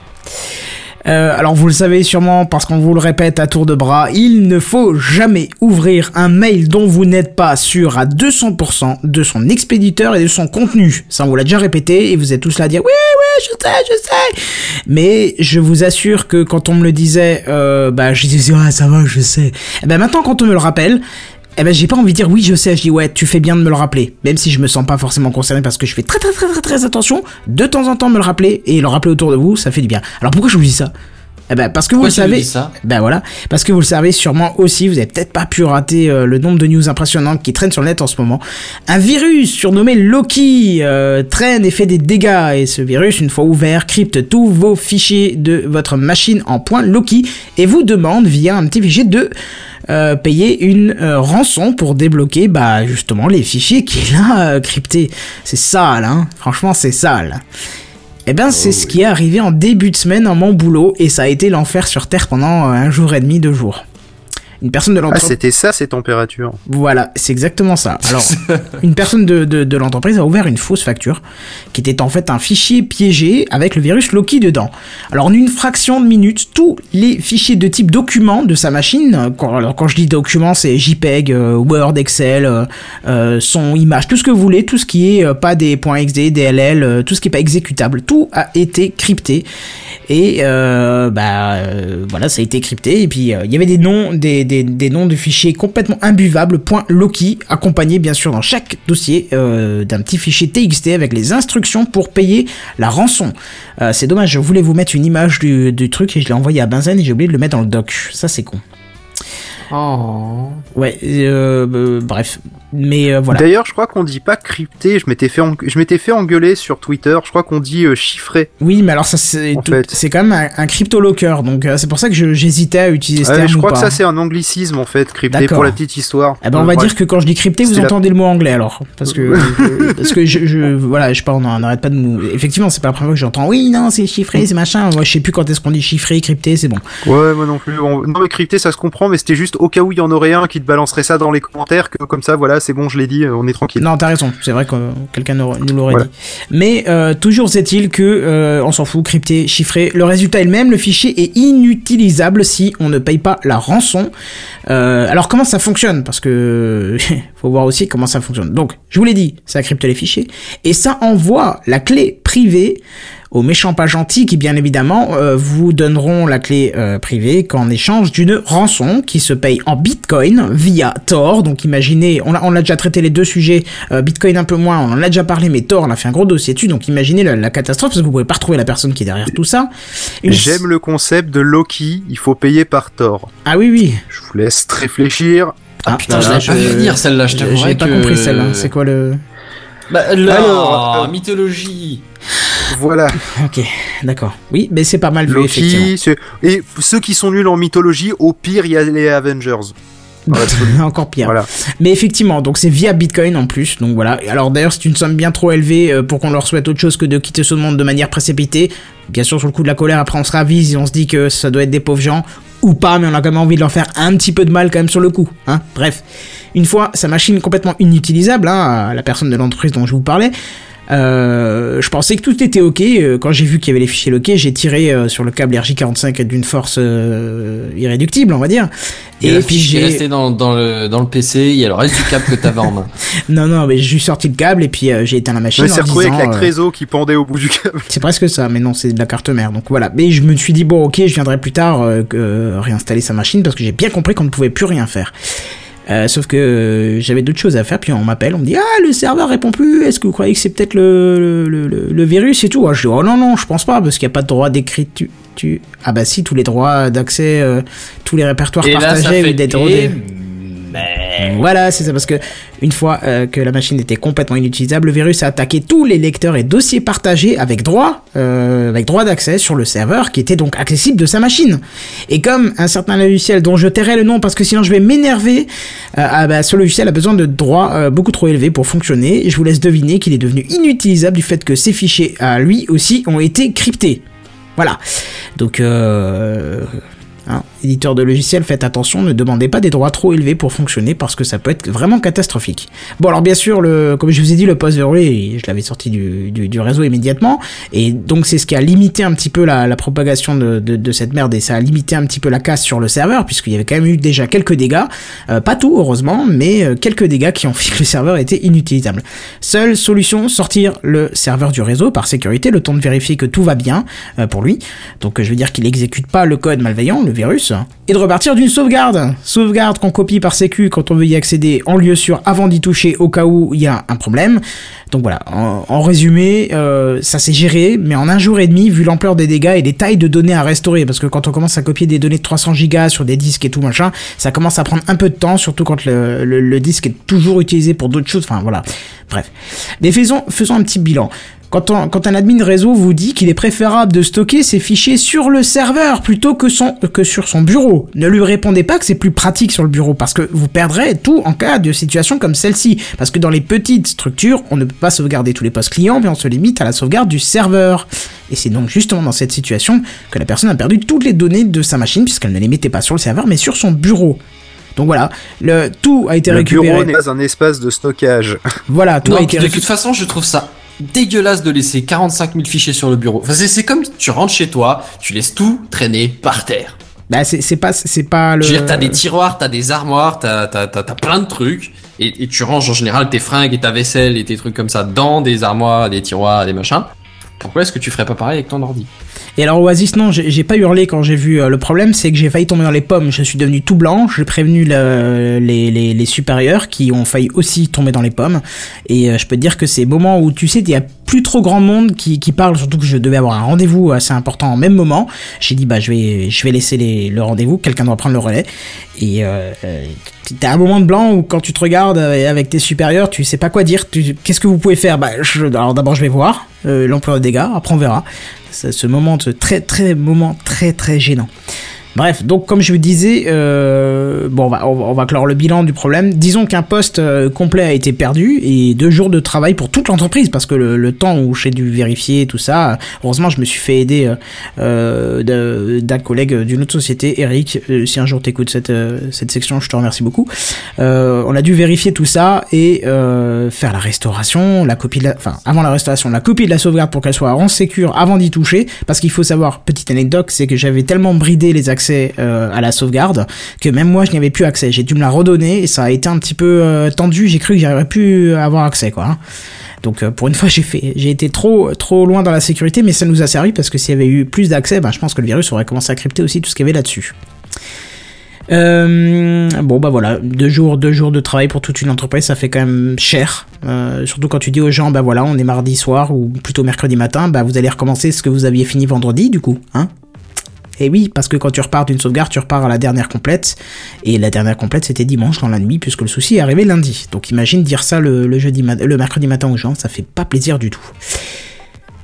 Euh, alors vous le savez sûrement parce qu'on vous le répète à tour de bras, il ne faut jamais ouvrir un mail dont vous n'êtes pas sûr à 200% de son expéditeur et de son contenu. Ça on vous l'a déjà répété et vous êtes tous là à dire oui oui je sais je sais. Mais je vous assure que quand on me le disait, euh, bah je disais ah ça va je sais. Et ben maintenant quand on me le rappelle, eh ben j'ai pas envie de dire oui je sais, je dis ouais tu fais bien de me le rappeler, même si je me sens pas forcément concerné parce que je fais très très très très très attention, de temps en temps me le rappeler et le rappeler autour de vous, ça fait du bien. Alors pourquoi je vous dis ça? Eh ben parce que vous Pourquoi le savez, ça? Ben voilà, parce que vous le savez sûrement aussi, vous avez peut-être pas pu rater euh, le nombre de news impressionnantes qui traînent sur le net en ce moment. Un virus surnommé Loki euh, traîne et fait des dégâts. Et ce virus, une fois ouvert, crypte tous vos fichiers de votre machine en point Loki et vous demande via un petit fichier de euh, payer une euh, rançon pour débloquer bah justement les fichiers qu'il a euh, cryptés. C'est sale, hein. Franchement, c'est sale. Eh ben, c'est ce qui est arrivé en début de semaine dans mon boulot et ça a été l'enfer sur Terre pendant un jour et demi, deux jours. Une personne de Ah, l'entreprise. c'était ça ces températures. Voilà, c'est exactement ça. Alors, une personne de, de, de l'entreprise a ouvert une fausse facture, qui était en fait un fichier piégé avec le virus Loki dedans. Alors, en une fraction de minute, tous les fichiers de type document de sa machine, quand, alors quand je dis document, c'est JPEG, euh, Word, Excel, euh, euh, son, image, tout ce que vous voulez, tout ce qui est euh, pas des .xd, DLL, tout ce qui est pas exécutable, tout a été crypté. Et bah voilà, ça a été crypté. Et puis il y avait des noms, des, des, noms de fichiers complètement imbuvables. Loki, accompagnés bien sûr dans chaque dossier euh, d'un petit fichier TXT avec les instructions pour payer la rançon. Euh, c'est dommage, je voulais vous mettre une image du, du truc et je l'ai envoyé à Benzen et j'ai oublié de le mettre dans le doc. Ça c'est con. Oh. Ouais, euh, euh, bref. Mais euh, voilà. D'ailleurs, je crois qu'on dit pas crypté. Je m'étais fait, en- je m'étais fait engueuler sur Twitter. Je crois qu'on dit euh, chiffré. Oui, mais alors ça c'est tout- c'est quand même un, un crypto locker, donc euh, c'est pour ça que je- j'hésitais à utiliser ce Ouais, terme je ou crois que ça c'est un anglicisme en fait, crypté D'accord. pour la petite histoire. Eh ben on va dire que quand je dis crypté, vous C'était la- entendez le mot anglais alors, parce que parce que je, je voilà, je sais pas, on n'arrête pas de nous. Effectivement, c'est pas la première fois que j'entends. Oui, non, c'est chiffré, c'est machin. Moi, je sais plus quand est-ce qu'on dit chiffré, crypté, c'est bon. Ouais, moi non plus. On- Non mais crypté ça se comprend, mais c'était juste au cas où il y en aurait un qui te balancerait ça dans les commentaires, que comme ça voilà, c'est bon, je l'ai dit, euh, on est tranquille. Non, t'as raison. C'est vrai que euh, quelqu'un nous l'aurait Voilà. dit. Mais euh, toujours est-il que euh, on s'en fout, crypté, chiffré. Le résultat est le même. Le fichier est inutilisable si on ne paye pas la rançon. Alors comment ça fonctionne? Parce que faut voir aussi comment ça fonctionne. Donc, je vous l'ai dit, ça crypte les fichiers et ça envoie la clé privée aux méchants pas gentils qui bien évidemment euh, vous donneront la clé euh, privée qu'en échange d'une rançon qui se paye en bitcoin via Tor. Donc imaginez, on a, on a déjà traité les deux sujets, euh, bitcoin un peu moins, on en a déjà parlé, mais Tor on a fait un gros dossier dessus, donc imaginez la, la catastrophe parce que vous pouvez pas retrouver la personne qui est derrière tout ça. Une- J'aime le concept de Loki, il faut payer par tort. Ah oui oui. Je vous laisse réfléchir. Ah, Putain, je l'avais pas vu venir celle-là, je J'ai pas que- compris celle-là. C'est quoi le Bah, Alors, euh, mythologie. Voilà, Ok, d'accord. Oui, mais c'est pas mal vu effectivement. Loki. c'est- Et ceux qui sont nuls en mythologie, au pire, il y a les Avengers. Encore pire. Voilà. Mais effectivement, donc c'est via Bitcoin en plus. Donc voilà. Alors d'ailleurs, c'est une somme bien trop élevée euh, pour qu'on leur souhaite autre chose que de quitter ce monde de manière précipitée. Bien sûr, sur le coup de la colère, après on se ravise et on se dit que ça doit être des pauvres gens ou pas, mais on a quand même envie de leur faire un petit peu de mal quand même sur le coup. Hein Bref, une fois sa machine complètement inutilisable, hein, la personne de l'entreprise dont je vous parlais. Euh, je pensais que tout était ok. Euh, Quand j'ai vu qu'il y avait les fichiers loqués, j'ai tiré euh, sur le câble RJ45 d'une force euh, irréductible, on va dire. Et, puis j'ai restée dans, dans, le, dans le PC, il y a le reste du câble que t'avais en main. non non, mais j'ai sorti le câble et puis euh, j'ai éteint la Je machine. me suis en retrouvé avec la euh, créso qui pendait au bout du câble. C'est presque ça, mais non, c'est de la carte mère. Donc voilà. Mais je me suis dit, bon, ok, je viendrai plus tard euh, euh, réinstaller sa machine parce que j'ai bien compris qu'on ne pouvait plus rien faire. Euh, sauf que euh, j'avais d'autres choses à faire, puis on m'appelle, on me dit Ah, le serveur répond plus, est-ce que vous croyez que c'est peut-être le, le, le, le virus et tout? Ah, Je dis Oh non, non, je pense pas, parce qu'il n'y a pas de droit d'écriture. Tu... Ah bah si, tous les droits d'accès, euh, tous les répertoires Et là, ça partagés fait ou d'être et rodés. Voilà, c'est ça, parce que une fois euh, que la machine était complètement inutilisable, le virus a attaqué tous les lecteurs et dossiers partagés avec droit, euh, avec droit d'accès sur le serveur qui était donc accessible de sa machine. Et comme un certain logiciel dont je tairai le nom parce que sinon je vais m'énerver, euh, ah bah, ce logiciel a besoin de droits beaucoup trop élevés pour fonctionner. Je vous laisse deviner qu'il est devenu inutilisable du fait que ses fichiers à lui aussi ont été cryptés. Voilà. Donc, euh, hein, éditeur de logiciels, faites attention, ne demandez pas des droits trop élevés pour fonctionner parce que ça peut être vraiment catastrophique. Bon, alors bien sûr, le, comme je vous ai dit, le post verrouillé, je l'avais sorti du, du, réseau immédiatement, et donc c'est ce qui a limité un petit peu la, propagation de, de, cette merde et ça a limité un petit peu la casse sur le serveur puisqu'il y avait quand même eu déjà quelques dégâts, euh, pas tout heureusement, mais euh, quelques dégâts qui ont fait que le serveur était inutilisable. Seule solution, sortir le serveur du réseau par sécurité, le temps de vérifier que tout va bien euh, pour lui. Donc je veux dire qu'il exécute pas le code malveillant, le virus, et de repartir d'une sauvegarde. Sauvegarde qu'on copie par sécu quand on veut y accéder en lieu sûr avant d'y toucher au cas où il y a un problème. Donc voilà, en, résumé, euh, ça s'est géré, mais en un jour et demi, vu l'ampleur des dégâts et des tailles de données à restaurer, parce que quand on commence à copier des données de 300 gigas sur des disques et tout machin, ça commence à prendre un peu de temps, surtout quand le, disque est toujours utilisé pour d'autres choses. Enfin voilà, bref. Mais faisons un petit bilan. Quand, on- quand un admin réseau vous dit qu'il est préférable de stocker ses fichiers sur le serveur plutôt que, son, que sur son bureau, ne lui répondez pas que c'est plus pratique sur le bureau parce que vous perdrez tout en cas de situation comme celle-ci. Parce que dans les petites structures, on ne peut pas sauvegarder tous les postes clients, mais on se limite à la sauvegarde du serveur. Et c'est donc justement dans cette situation que la personne a perdu toutes les données de sa machine puisqu'elle ne les mettait pas sur le serveur mais sur son bureau. Donc voilà, le, tout a été Le récupéré. bureau n'est pas un espace de stockage. Voilà, tout Non, a été de toute façon, je trouve ça dégueulasse de laisser 45 000 fichiers sur le bureau. Enfin, c'est- comme tu rentres chez toi, tu laisses tout traîner par terre. Bah c'est pas c'est pas le. Je veux dire, t'as des tiroirs, t'as des armoires, t'as t'as- t'as- t'as plein de trucs, et, et tu ranges en général tes fringues et ta vaisselle et tes trucs comme ça dans des armoires, des tiroirs, des machins. Pourquoi est-ce que tu ferais pas pareil avec ton ordi Et alors Oasis, non, j'ai pas hurlé quand j'ai vu euh, le problème, c'est que j'ai failli tomber dans les pommes. Je suis devenu tout blanc. J'ai prévenu le- les, supérieurs qui ont failli aussi tomber dans les pommes. Et euh, je peux te dire que c'est moments où tu sais, il y a plus trop grand monde qui, parle, surtout que je devais avoir un rendez-vous assez important en même moment. J'ai dit bah je vais je vais laisser le rendez-vous, quelqu'un doit prendre le relais. Et euh, euh, t'as un moment de blanc où quand tu te regardes euh, avec tes supérieurs, tu sais pas quoi dire. Qu'est-ce que vous pouvez faire? Bah alors d'abord je vais voir euh, l'ampleur des dégâts, après on verra. Ce moment de très très moment très très gênant. Bref, donc comme je vous disais, euh, bon, on va, on clore le bilan du problème. Disons qu'un poste euh, complet a été perdu et deux jours de travail pour toute l'entreprise parce que le, temps où j'ai dû vérifier tout ça, heureusement je me suis fait aider euh, d'un collègue d'une autre société, Eric. Si un jour t'écoutes cette cette section, je te remercie beaucoup. On a dû vérifier tout ça et faire la restauration, la copie de la, enfin avant la restauration, la copie de la sauvegarde pour qu'elle soit en sécure avant d'y toucher. Parce qu'il faut savoir, petite anecdote, c'est que j'avais tellement bridé les accès euh, à la sauvegarde que même moi je n'y avais plus accès. J'ai dû me la redonner et ça a été un petit peu euh, tendu. J'ai cru que j'aurais pu avoir accès quoi. hein. Donc euh, pour une fois j'ai fait, j'ai été trop trop loin dans la sécurité, mais ça nous a servi parce que s'il y avait eu plus d'accès, ben, je pense que le virus aurait commencé à crypter aussi tout ce qu'il y avait là-dessus. Bon bah voilà, deux jours, deux jours de travail pour toute une entreprise, ça fait quand même cher. Surtout quand tu dis aux gens, bah voilà, on est mardi soir ou plutôt mercredi matin, bah vous allez recommencer ce que vous aviez fini vendredi du coup, hein Et oui, parce que quand tu repars d'une sauvegarde, tu repars à la dernière complète, et la dernière complète c'était dimanche dans la nuit puisque le souci est arrivé lundi. Donc imagine dire ça le, le mercredi matin aux gens, ça fait pas plaisir du tout.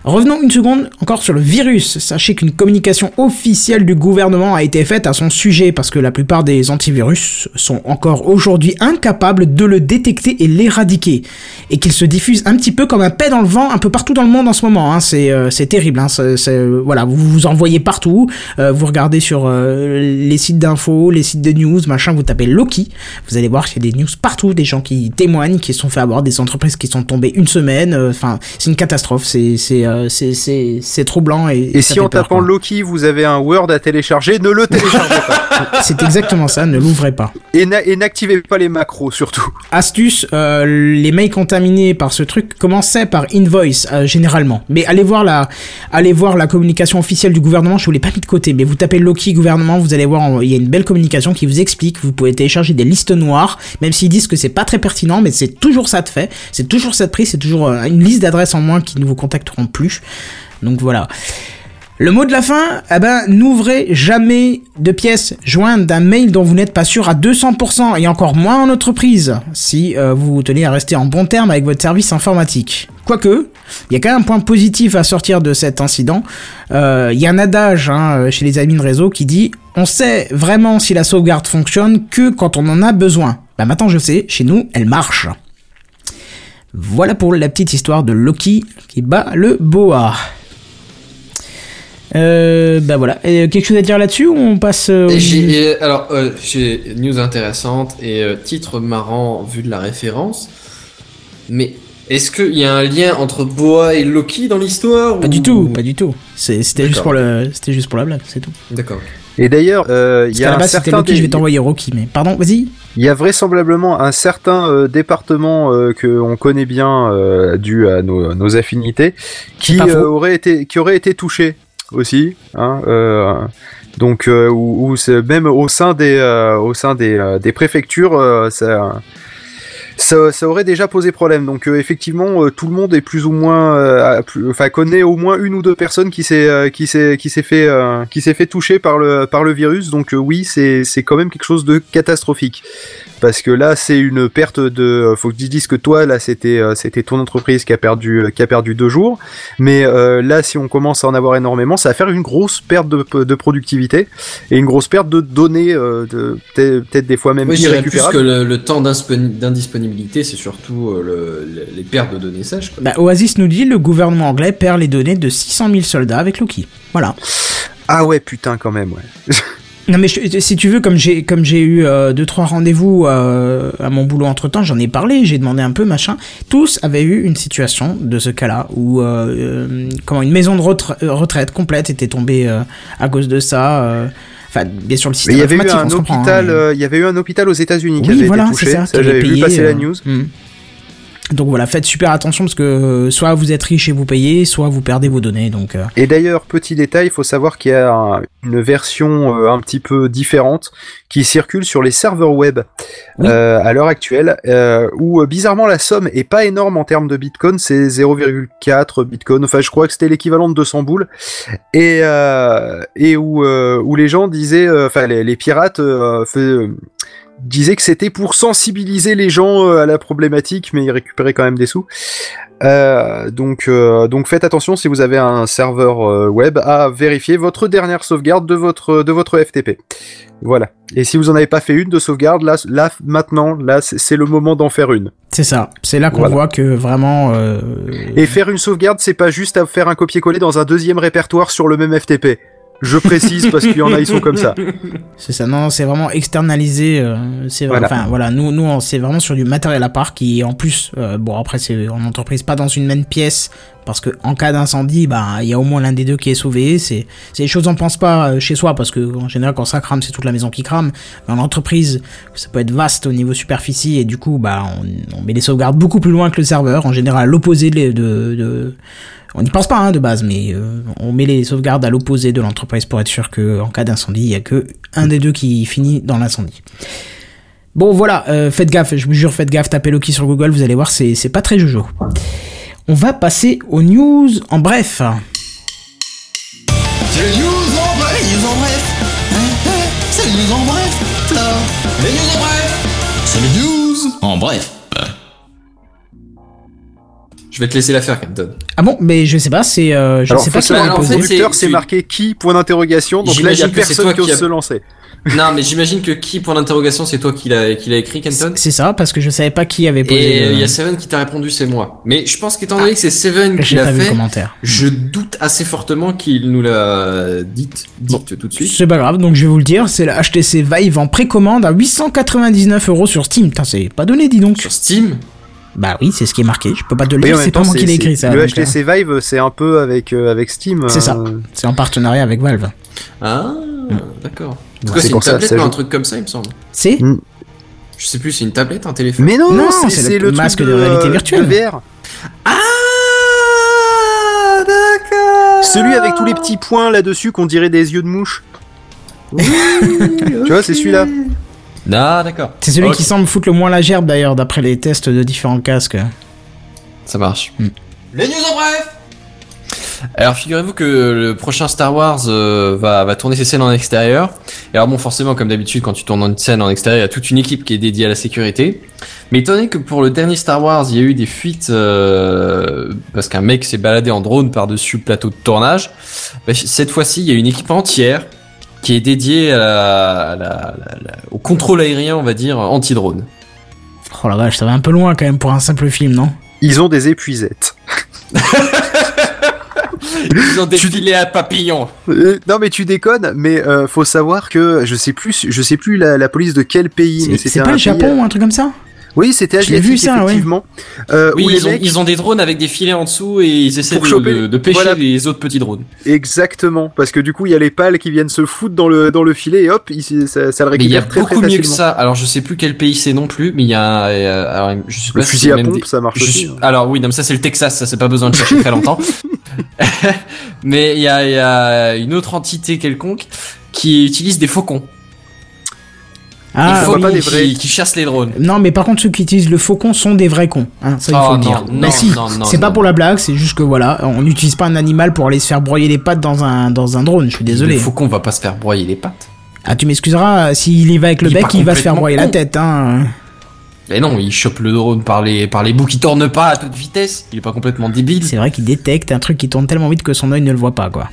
Revenons une seconde encore sur le virus. Sachez qu'une communication officielle du gouvernement a été faite à son sujet parce que la plupart des antivirus sont encore aujourd'hui incapables de le détecter et l'éradiquer. Et qu'il se diffuse un petit peu comme un paix dans le vent un peu partout dans le monde en ce moment. Hein. C'est euh, c'est terrible. Hein. Euh, voilà, vous vous envoyez partout. Euh, vous regardez sur les sites d'infos, les sites de news, machin. Vous tapez Loki. Vous allez voir qu'il y a des news partout, des gens qui témoignent, qui se sont fait avoir, des entreprises qui sont tombées une semaine. Enfin, c'est une catastrophe. C'est euh, c'est troublant et. Si en peur, tapant quoi. Loki, vous avez un Word à télécharger, ne le téléchargez pas. C'est exactement ça. Ne l'ouvrez pas. Et na- et n'activez pas les macros surtout. Astuce, euh, les mails contaminés par ce truc commençaient par invoice euh, généralement. Mais allez voir la, allez voir la communication officielle du gouvernement. Je vous l'ai pas mis de côté, mais vous tapez Loki gouvernement, vous allez voir, il y a une belle communication qui vous explique. que Vous pouvez télécharger des listes noires, même s'ils disent que c'est pas très pertinent, mais c'est toujours ça de fait. C'est toujours ça de prix, c'est toujours une liste d'adresses en moins qui ne vous contacteront plus. Donc voilà. Le mot de la fin, eh ben, n'ouvrez jamais de pièces jointes d'un mail dont vous n'êtes pas sûr à 200% et encore moins en entreprise si euh, vous tenez à rester en bon terme avec votre service informatique. Quoique, il y a quand même un point positif à sortir de cet incident. Euh, Il y a un adage hein, chez les admins réseau qui dit on sait vraiment si la sauvegarde fonctionne que quand on en a besoin. Bah maintenant je sais, chez nous, elle marche. Voilà pour la petite histoire de Loki qui bat le boa. Euh, bah voilà. Et quelque chose à dire là-dessus ou on passe euh, au- et alors, euh, j'ai news intéressante et euh, titre marrant vu de la référence. Mais est-ce qu'il y a un lien entre Boa et Loki dans l'histoire Pas ou- du tout, pas du tout. C'est- C'était juste D'accord. pour le, c'était juste pour la blague, c'est tout. D'accord. Et d'ailleurs, euh, il Parce y a la un certain Loki, je vais t'envoyer Rocky, mais pardon, vas-y. Il y a vraisemblablement un certain euh, département euh, que on connaît bien euh, dû à nos, nos affinités qui euh, aurait été qui aurait été touché aussi. Hein, euh, donc euh, c'est- même au sein des euh, au sein des, euh, des préfectures euh, ça, ça ça aurait déjà posé problème. Donc euh, effectivement euh, tout le monde est plus ou moins euh, enfin connaît au moins une ou deux personnes qui s'est euh, qui s'est qui s'est fait euh, qui s'est fait toucher par le par le virus. Donc euh, oui c'est c'est quand même quelque chose de catastrophique parce que là c'est une perte de faut que tu dises que toi là c'était euh, c'était ton entreprise qui a perdu qui a perdu deux jours mais euh, là si on commence à en avoir énormément ça va faire une grosse perte de, de productivité et une grosse perte de données euh, de peut-être des fois même dirais plus que le, le temps d'insponi- c'est surtout euh, le- le- les pertes de données sèches. quoi. Bah, Oasis nous dit le gouvernement anglais perd les données de 600 000 soldats avec Loki. Voilà. ah ouais putain quand même ouais Non mais je- si tu veux, comme j'ai comme j'ai eu euh, deux trois rendez-vous euh, à mon boulot entre temps, j'en ai parlé, j'ai demandé un peu machin. Tous avaient eu une situation de ce cas-là où euh, euh, comment une maison de retra- retraite complète était tombée euh, à cause de ça. Enfin, bien sûr le système il y avait eu un hein, hôpital euh, il y avait eu un hôpital aux États-Unis qui Oui, avait voilà, été touché ça. ça qui j'avais vu passer la euh, news hmm. Donc voilà, faites super attention parce que euh, soit vous êtes riche et vous payez, soit vous perdez vos données. Donc euh, Et d'ailleurs, petit détail, il faut savoir qu'il y a un- une version euh, un petit peu différente qui circule sur les serveurs web Oui. euh, à l'heure actuelle, euh, où bizarrement la somme est pas énorme en termes de Bitcoin, c'est 0,4 Bitcoin. Enfin, je crois que c'était l'équivalent de 200 boules, et euh, et où euh, où les gens disaient, euh, enfin les, les pirates euh, disaient que c'était pour sensibiliser les gens euh, à la problématique, mais ils récupéraient quand même des sous. Euh, donc, euh, donc faites attention si vous avez un serveur euh, web à vérifier votre dernière sauvegarde de votre de votre FTP. Voilà. Et si vous en avez pas fait une de sauvegarde, là, là maintenant, là, c'est le moment d'en faire une. c'est ça. C'est là qu'on Voilà. voit que vraiment. euh, Et faire une sauvegarde, c'est pas juste à faire un copier-coller dans un deuxième répertoire sur le même FTP. Je précise parce qu'il y en a, ils sont comme ça. C'est ça, non, c'est vraiment externalisé. euh, c'est Voilà. enfin voilà, nous, nous, c'est vraiment sur du matériel à part qui, en plus, euh, bon après c'est en entreprise, pas dans une même pièce, parce que en cas d'incendie, bah il y a au moins l'un des deux qui est sauvé. C'est, c'est des choses on pense pas euh, chez soi, parce que en général quand ça crame, c'est toute la maison qui crame. Mais en entreprise, ça peut être vaste au niveau superficie et du coup, bah on, on met les sauvegardes beaucoup plus loin que le serveur. En général, à l'opposé de, de, de- on n'y pense pas hein, de base, mais euh, on met les sauvegardes à l'opposé de l'entreprise pour être sûr que en cas d'incendie, il y a que un des deux qui finit dans l'incendie. Bon voilà, euh, faites gaffe, je vous jure, faites gaffe, tapez Loki sur Google, vous allez voir, c'est pas très jojo. On va passer aux news en bref. C'est les news en bref, les news en bref. Hein, hein, C'est les news en bref. Les news en bref. C'est les news en bref. Je vais te laisser la faire, Kenton. Ah bon, mais je sais pas, c'est, euh, je Alors, sais pas qui va poser. conducteur, c'est- marqué qui Point d'interrogation. Donc là, il y a J'imagine que c'est personne toi qui ose a- se lancer. non, mais j'imagine que qui, point d'interrogation, c'est toi qui l'a, qui l'a écrit, Kenton. C'est ça, parce que je savais pas qui avait posé. Et le- il y a Seven qui t'a répondu, c'est moi. Mais je pense qu'étant donné que c'est Seven qui l'a pas vu le fait, commentaire. je doute assez fortement qu'il nous l'a dit, dit tout de suite. C'est pas grave, donc je vais vous le dire, c'est la HTC Vive en précommande à 899 euros sur Steam. Putain, c'est pas donné, dis donc. Sur Steam, Bah oui, c'est ce qui est marqué. Je peux pas te le Oui, lire, c'est pas moi qui l'ai écrit ça. Le donc, euh, HTC Vive, c'est un peu avec euh, avec Steam. C'est ça. euh, C'est en partenariat avec Valve. Ah, d'accord. En tout C'est cas, c'est une tablette ou un truc comme ça, il me semble. C'est Mm. Je sais plus, c'est une tablette, un téléphone. Mais non, Non, c'est le masque de réalité virtuelle. de VR. Ah, d'accord. Celui avec tous les petits points là-dessus qu'on dirait des yeux de mouche. Tu vois, c'est celui-là. Ah, d'accord. c'est celui qui semble foutre le moins la gerbe d'ailleurs, d'après les tests de différents casques. Ça marche. Mm. Les news en bref alors figurez-vous que le prochain Star Wars euh, va, va tourner ses scènes en extérieur. Et alors bon forcément comme d'habitude quand tu tournes une scène en extérieur il y a toute une équipe qui est dédiée à la sécurité. Mais étant donné que pour le dernier Star Wars il y a eu des fuites euh, parce qu'un mec s'est baladé en drone par-dessus le plateau de tournage, bah, cette fois-ci il y a une équipe entière qui est dédiée à la- à la- à la- au contrôle aérien on va dire anti-drone. Oh la vache, ça va un peu loin quand même pour un simple film, non? Ils ont des épuisettes. Ils ont défilé à papillon. Euh, non mais tu déconnes, mais euh, faut savoir que je sais plus, je sais plus la, la police de quel pays, mais C'est un pas le pays- Japon ou un truc comme ça? Oui, c'était asiatique vu, ça, ouais. effectivement. Euh, Oui, où les ils ont, mecs- ils ont des drones avec des filets en dessous et ils essaient de, choper- de- de pêcher voilà. les autres petits drones. Exactement, parce que du coup il y a les pales qui viennent se foutre dans le dans le filet et hop, ça, ça le Mais il y a récupère très beaucoup mieux que ça. Alors je sais plus quel pays c'est non plus, mais il y a un, euh, alors, je sais Le pas si fusil à même pompe, des- ça marche je aussi. suis- hein. Alors oui, non, mais ça c'est le Texas, ça c'est pas besoin de chercher très longtemps. mais il y a, il y a une autre entité quelconque qui utilise des faucons. Ah, faucons pas des qui, vrais. qui chassent les drones. Non, mais par contre, ceux qui utilisent le faucon sont des vrais cons. Hein, ça, il Oh, faut le dire. non, Mais si, non, non, c'est pas pour la blague, c'est juste que voilà, on n'utilise pas un animal pour aller se faire broyer les pattes dans un, dans un drone, je suis désolé. Le faucon va pas se faire broyer les pattes. Ah, tu m'excuseras, s'il y va avec le Il bec, il va se faire broyer la tête, hein. Mais non, il chope le drone par les, par les bouts qui tournent pas à toute vitesse. Il est pas complètement débile. C'est vrai qu'il détecte un truc qui tourne tellement vite que son œil ne le voit pas, quoi.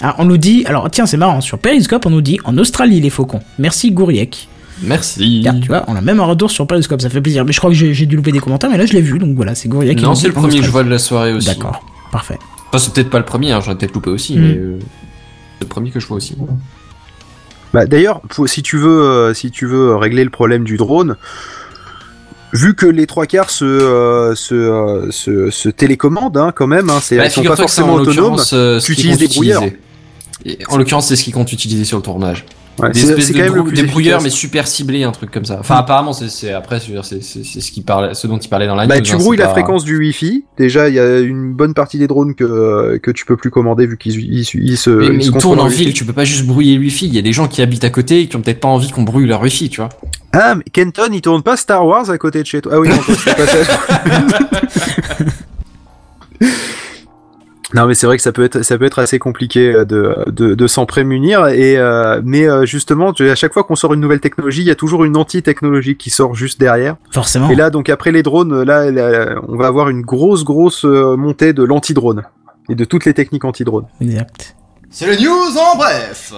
Ah, on nous dit, alors tiens, c'est marrant, sur Periscope, on nous dit en Australie les faucons. Merci Gouriek. Merci. Tu vois, on a même un retour sur Periscope, ça fait plaisir. Mais je crois que j'ai dû louper des commentaires, mais là je l'ai vu, donc voilà, c'est Gouriek qui Non, c'est le premier que je vois de la soirée aussi. D'accord, parfait. Enfin, c'est peut-être pas le premier, hein, j'aurais peut-être loupé aussi, Mm. mais euh, c'est le premier que je vois aussi. Bah, D'ailleurs, si tu veux, euh, si tu veux régler le problème du drone, vu que les trois quarts se, euh, se, euh, se, se télécommandent hein, quand même, hein, c'est, Bah, elles sont pas forcément en autonomes. euh, tu utilises compte des brouilleurs. utiliser. Et en l'occurrence, c'est ce qui compte utiliser sur le tournage. Ouais, Des c'est espèces de brou- des brouilleurs, mais super ciblés, un truc comme ça. Enfin, apparemment, c'est, après, c'est, ce qui parlait, ce dont il parlait dans la Bah, news, tu hein, brouilles la pas- fréquence du Wi-Fi. Déjà, il y a une bonne partie des drones que, que tu peux plus commander vu qu'ils ils, ils se, Mais, ils mais se ils contrôlent tournent en ville, tu peux pas juste brouiller le wifi. Il y a des gens qui habitent à côté et qui ont peut-être pas envie qu'on brouille leur wifi, tu vois. Ah, mais Kenton, il tourne pas Star Wars à côté de chez toi. Ah oui, non, c'est pas ça. Non mais c'est vrai que ça peut être ça peut être assez compliqué euh, de, de, de s'en prémunir et euh, mais euh, justement tu- à chaque fois qu'on sort une nouvelle technologie il y a toujours une anti-technologie qui sort juste derrière Forcément. et là donc après les drones là, là, on va avoir une grosse grosse euh, montée de l'anti-drone et de toutes les techniques anti-drone Exact. C'est le news en bref.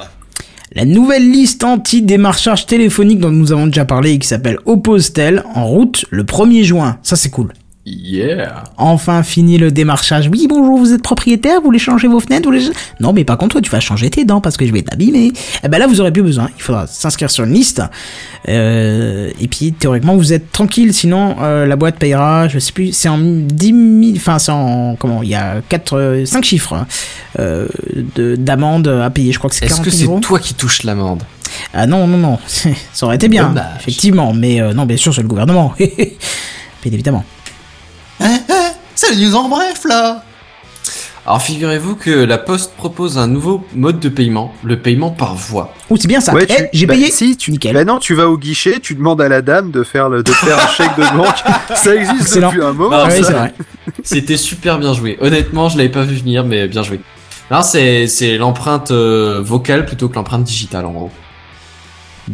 La nouvelle liste anti-démarchage téléphonique dont nous avons déjà parlé et qui s'appelle Oppostel en route le 1er juin. Ça c'est cool. Yeah. Enfin fini le démarchage. Oui, bonjour, vous êtes propriétaire, vous voulez changer vos fenêtres, vous voulez... Non, mais par contre, toi, tu vas changer tes dents parce que je vais t'abîmer. Eh ben là, vous aurez plus besoin. Il faudra s'inscrire sur une liste. Euh, et puis, théoriquement, vous êtes tranquille. Sinon, euh, la boîte payera, je sais plus, c'est en 10 000... Enfin, c'est en... Comment Il y a 4... 5 chiffres hein, euh, de- d'amende à payer. Je crois que c'est Est-ce 40 que 000 c'est toi qui touches l'amende? Ah non, non, non. Ça aurait été bien, Dommage. effectivement. Mais euh, non, bien sûr, c'est le gouvernement. Bien évidemment. C'est le news en bref là. Alors figurez-vous que la Poste propose un nouveau mode de paiement, le paiement par voie. Oh, c'est bien ça. Ouais, Eh, tu- j'ai bah, payé. si tu Nickel. bah non tu vas au guichet tu demandes à la dame de faire le, de faire un chèque de banque ça existe Excellent. depuis un moment Ah, ça. C'était super bien joué. Honnêtement, je l'avais pas vu venir, mais bien joué. Non, c'est c'est l'empreinte euh, vocale plutôt que l'empreinte digitale en gros.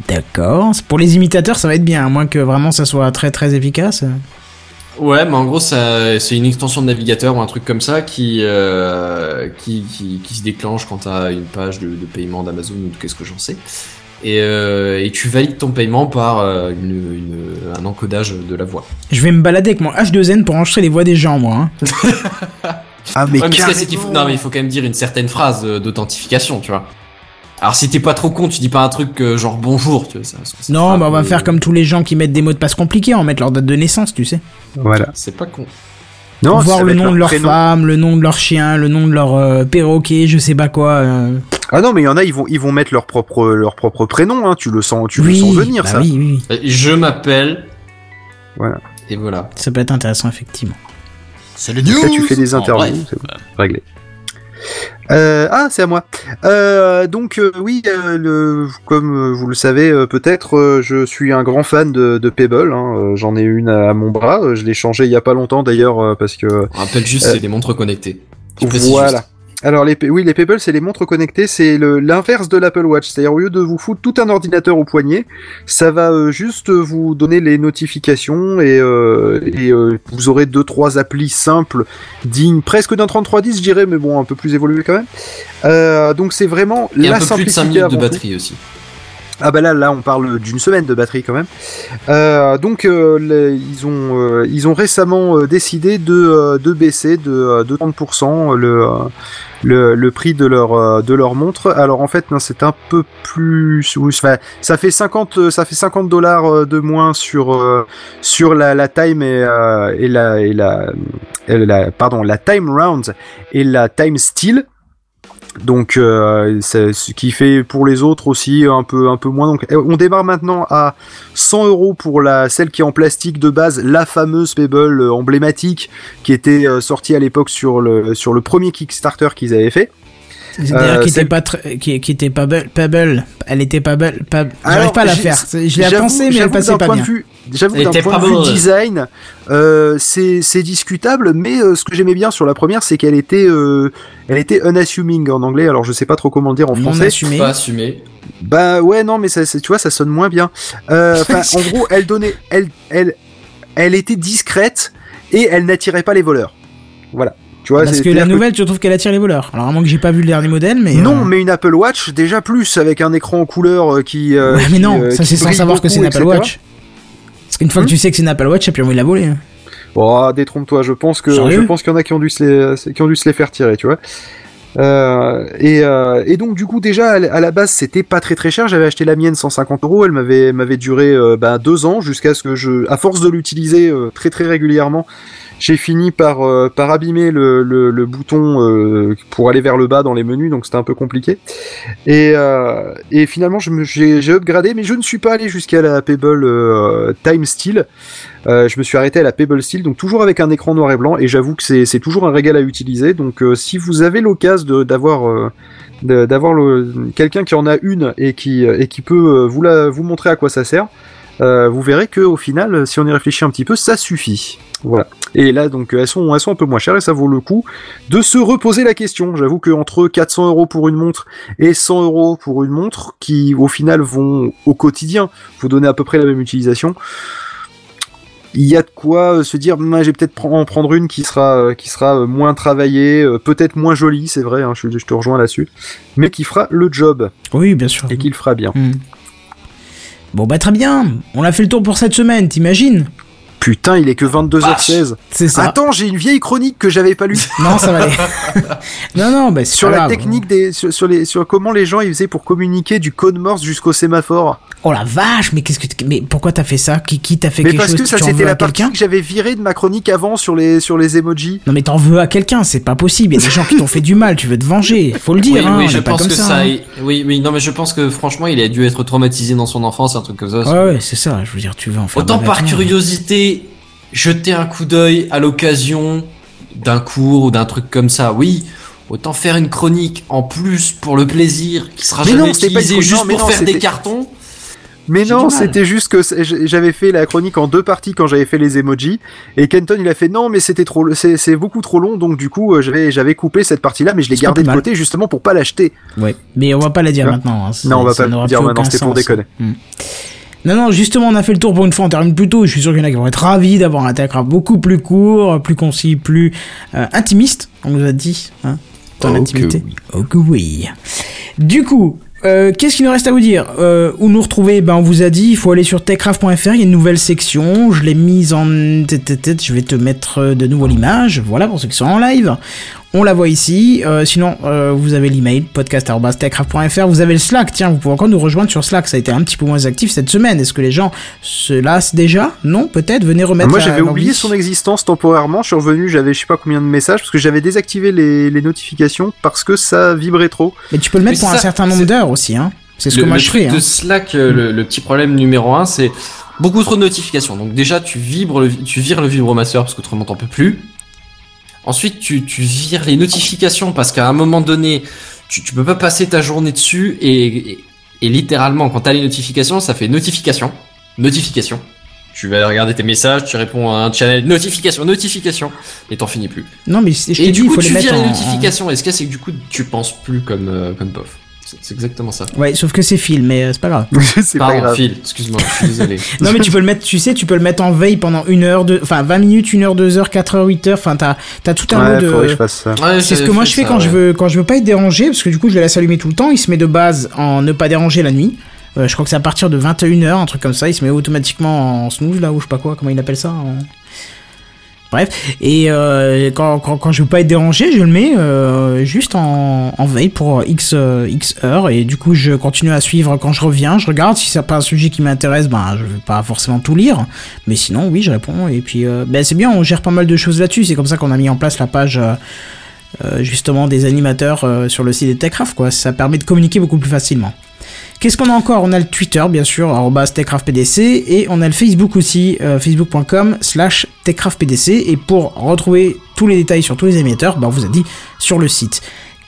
D'accord. Pour les imitateurs, ça va être bien, à moins que vraiment ça soit très très efficace. Ouais, mais en gros, ça, c'est une extension de navigateur ou un truc comme ça qui, euh, qui, qui, qui se déclenche quand t'as une page de, de paiement d'Amazon ou de qu'est-ce que j'en sais. Et, euh, et tu valides ton paiement par euh, une, une- un encodage de la voix. Je vais me balader avec mon H2N pour enregistrer les voix des gens, moi. hein. Ah mais, Ouais, mais ça, c'est qu'il faut, non, mais il faut quand même dire une certaine phrase euh, d'authentification, tu vois. Alors si t'es pas trop con, tu dis pas un truc euh, genre bonjour, tu vois. Ça, Non, mais on va faire comme tous les gens qui mettent des mots de passe compliqués, on met leur date de naissance, tu sais. Voilà. C'est pas con. Non, Voir le nom de leur prénom. femme, le nom de leur chien, le nom de leur euh, perroquet, je sais pas quoi. euh. Ah non, mais il y en a, ils vont, ils vont mettre leur propre, leur propre prénom. Hein. Tu le sens, tu oui, le sens venir bah ça. oui, oui, oui. Je m'appelle. Voilà. Et voilà. Ça peut être intéressant, effectivement. C'est Donc news là, tu fais des interviews, c'est bon, réglé. Euh, ah, c'est à moi. Euh, donc euh, oui, le, comme vous le savez peut-être, je suis un grand fan de, de Pebble. hein, J'en ai une à mon bras. Je l'ai changé il y a pas longtemps d'ailleurs parce que On rappelle juste, c'est des montres connectées. Voilà. juste. Alors les, oui, les Pebble, c'est les montres connectées, c'est l'inverse de l'Apple Watch. C'est-à-dire au lieu de vous foutre tout un ordinateur au poignet, ça va euh, juste vous donner les notifications et, euh, et euh, vous aurez deux trois applis simples, dignes presque d'un 3310, je dirais, mais bon, un peu plus évolué quand même. Donc c'est vraiment Et la un peu plus de 5 simplicité minutes de avant tout. batterie aussi. Ah bah là, là, on parle d'une semaine de batterie quand même. Euh, donc, euh, ils ont, euh, ils ont récemment euh, décidé de, euh, de baisser de, euh, de 30% le, le, le prix de leur, de leur montre. Alors en fait, c'est un peu plus, enfin, ça fait 50, euh, ça fait 50 dollars de moins sur, sur la, la time et, et la, et la, pardon, la time round et la time steel. Donc, euh, ce qui fait pour les autres aussi un peu un peu moins. Euh, on démarre maintenant à 100 euros pour la celle qui est en plastique de base, la fameuse Pebble euh, emblématique qui était euh, sortie à l'époque sur le premier Kickstarter qu'ils avaient fait. C'est-à-dire Euh, qui était pas qui, qui était pas belle, Pebble. Elle était pas belle, pas. J'arrive pas à la faire. C'est- Je l'ai pensé, mais elle passait pas bien. J'avoue d'un était point pas de vue design, euh, c'est discutable, mais euh, ce que j'aimais bien sur la première, c'est qu'elle était euh, elle était unassuming en anglais. Alors je sais pas trop comment le dire en Non français. assumé. Pas assumé. Bah ouais, non, mais ça, tu vois, ça sonne moins bien. Euh, en gros, elle donnait, elle, elle, elle était discrète et elle n'attirait pas les voleurs. Voilà. Tu vois, Parce que la nouvelle, tu trouves qu'elle attire les voleurs. Alors, à moins que j'ai pas vu le dernier modèle, mais. Non, euh, mais une Apple Watch déjà plus avec un écran en couleur euh, qui. euh, ouais, mais non, ça c'est sans savoir que c'est une Apple etc. Watch. Parce qu'une fois Hmm que tu sais que c'est une Apple Watch, t'as plus envie de la voler. hein. Oh, détrompe-toi. Je pense que Sérieux je pense qu'il y en a qui ont dû se les qui ont dû se les faire tirer, tu vois. Euh, et, euh, et donc du coup déjà à la- base c'était pas très très cher j'avais acheté la mienne 150 euros elle m'avait m'avait duré euh, bah, deux ans jusqu'à ce que je à force de l'utiliser très très régulièrement j'ai fini par euh, par abîmer le, le, bouton euh, pour aller vers le bas dans les menus donc c'était un peu compliqué et, euh, et finalement j'ai upgradé mais je ne suis pas allé jusqu'à la Pebble Time Steel je me suis arrêté à la Pebble Steel, donc toujours avec un écran noir et blanc, et j'avoue que c'est toujours un régal à utiliser. Donc si vous avez l'occasion d'avoir d'avoir quelqu'un qui en a une et qui et qui peut vous la vous montrer à quoi ça sert, vous verrez que au final, si on y réfléchit un petit peu, ça suffit. Voilà. Et là, donc elles sont elles sont un peu moins chères et ça vaut le coup de se reposer la question. J'avoue que entre 400 euros pour une montre et 100 euros pour une montre, qui au final vont au quotidien vous donner à peu près la même utilisation il y a de quoi euh, se dire Hum, je vais peut-être en prendre une qui sera euh, qui sera euh, moins travaillée, peut-être moins jolie, c'est vrai, hein, je, je te rejoins là-dessus, mais qui fera le job Oui, bien sûr. et qui le fera bien. Hmm. Bon, bah très bien. On a fait le tour pour cette semaine, t'imagines? Putain, il est que 22h16. C'est ça. Attends, j'ai une vieille chronique que j'avais pas lue Non, ça va aller. non, non, bah c'est sur la grave. technique des sur, sur les sur comment les gens ils faisaient pour communiquer du code Morse jusqu'au sémaphore. Oh la vache, mais qu'est-ce que mais pourquoi t'as fait ça? Qui qui t'a fait Mais quelque parce chose que ça Tu en c'était la partie quelqu'un? que j'avais virée de ma chronique avant sur les sur les emojis. Non mais t'en veux à quelqu'un, c'est pas possible. Il y a des gens qui t'ont fait du mal, tu veux te venger. Faut le dire. oui, hein, oui, je pense que ça. ça. hein. Oui, oui, non, mais je pense que franchement, il a dû être traumatisé dans son enfance, un truc comme ça. Ouais, ouais, c'est ça. Je veux dire, tu veux en faire. Autant par curiosité, jeter un coup d'œil à l'occasion d'un cours ou d'un truc comme ça, oui. Autant faire une chronique en plus pour le plaisir, qui sera Mais jamais non, c'était pas une utilisée chronique, juste non, mais pour non, faire des c'était- cartons. Mais non, c'était juste que j'avais fait la chronique en deux parties quand j'avais fait les emojis et Kenton il a fait non mais c'était trop c'est beaucoup trop long donc du coup euh, j'avais j'avais coupé cette partie-là mais je l'ai gardée de mal. côté justement pour pas l'acheter. Ouais. Mais on va pas la dire Ouais. maintenant. hein, c'est- Non, on va ça pas le dire maintenant, c'était pour déconner. Hmm. Non, non, justement, on a fait le tour pour une fois, on termine plus tôt. Je suis sûr qu'il y en a qui vont être ravis d'avoir un Techcraft beaucoup plus court, plus concis, plus euh, intimiste, on nous a dit. Hein ton Oh que intimité. oui. Oh que oui. Du coup, euh, qu'est-ce qu'il nous reste à vous dire? Euh, Où nous retrouver? Ben, on vous a dit, il faut aller sur techcraft.fr, il y a une nouvelle section. Je l'ai mise en tête. Je vais te mettre de nouveau l'image. Voilà, pour ceux qui sont en live. On la voit ici. Euh, sinon, euh, vous avez l'email podcast.techcraft.fr. Vous avez le Slack. Tiens, vous pouvez encore nous rejoindre sur Slack. Ça a été un petit peu moins actif cette semaine. Est-ce que les gens se lassent déjà? Non, peut-être. Venez remettre. Moi j'avais oublié son existence temporairement, je suis revenu, j'avais je sais pas combien de messages parce que j'avais désactivé les, les notifications parce que ça vibrait trop. Mais tu peux le mettre Mais pour un certain nombre d'heures aussi. Hein. C'est ce le, que moi le je fais. de hein. Slack, euh, le, le petit problème numéro un, c'est beaucoup trop de notifications. Donc déjà, tu vibres, le, tu vires le vibromasseur parce qu'autrement t'en peux plus. Ensuite, tu, tu vires les notifications parce qu'à un moment donné, tu, tu peux pas passer ta journée dessus et, et, et littéralement, quand t'as les notifications, ça fait notification, notification. Tu vas regarder tes messages, tu réponds à un channel, notification, notification, et t'en finis plus. Non, mais je Et dit, du il coup, faut tu les vires les en- notifications. Et ce qu'il y a, c'est que du coup, tu penses plus comme, euh, comme POF. C'est exactement ça. Ouais, sauf que c'est fil, mais euh, c'est pas grave. c'est pas grave. Phil, excuse-moi, je suis désolé. Non, mais tu peux le mettre, tu sais, tu peux le mettre en veille pendant une heure, de, enfin 20 minutes, une heure, deux heures, 4 heures, 8 heures. Enfin, t'as, t'as tout un Ouais, lot de. faudrait que je fasse ça. Ouais, C'est ce que moi je fais ça, quand je veux quand je veux pas être dérangé parce que du coup je le laisse allumer tout le temps. Il se met de base en ne pas déranger la nuit. Euh, je crois que c'est à partir de 21h, un truc comme ça. Il se met automatiquement en snooze là ou je sais pas quoi, comment il appelle ça. en- Bref, et euh, quand, quand, quand je veux pas être dérangé, je le mets euh, juste en, en veille pour X, euh, X heures et du coup je continue à suivre. Quand je reviens, je regarde. Si c'est pas un sujet qui m'intéresse, ben je vais pas forcément tout lire, mais sinon oui je réponds. Et puis ben c'est bien, on gère pas mal de choses là-dessus, c'est comme ça qu'on a mis en place la page justement des animateurs sur le site des Techcraft quoi, ça permet de communiquer beaucoup plus facilement. Qu'est-ce qu'on a encore? On a le Twitter, bien sûr, techcraftpdc, et on a le Facebook aussi, euh, facebook.com slash techcraftpdc, et pour retrouver tous les détails sur tous les émetteurs, bah, on vous a dit sur le site.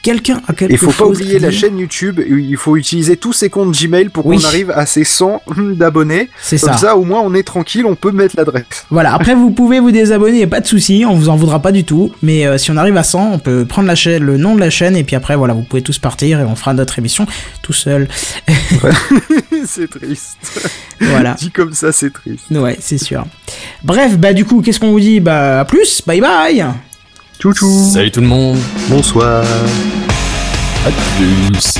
Quelqu'un a quelque Il faut chose pas oublier la chaîne YouTube, il faut utiliser tous ses comptes Gmail pour Oui. qu'on arrive à ces 100 d'abonnés. C'est Comme ça. ça. au moins on est tranquille, on peut mettre l'adresse. Voilà, après vous pouvez vous désabonner, a pas de souci, on vous en voudra pas du tout, mais euh, si on arrive à 100, on peut prendre la chaîne, le nom de la chaîne, et puis après voilà, vous pouvez tous partir, et on fera notre émission tout seul. c'est triste. Voilà. Dit comme ça, c'est triste. Ouais, c'est sûr. Bref, bah du coup, qu'est-ce qu'on vous dit? Bah à plus, bye bye Tchou tchou. Salut tout le monde. Bonsoir. À plus.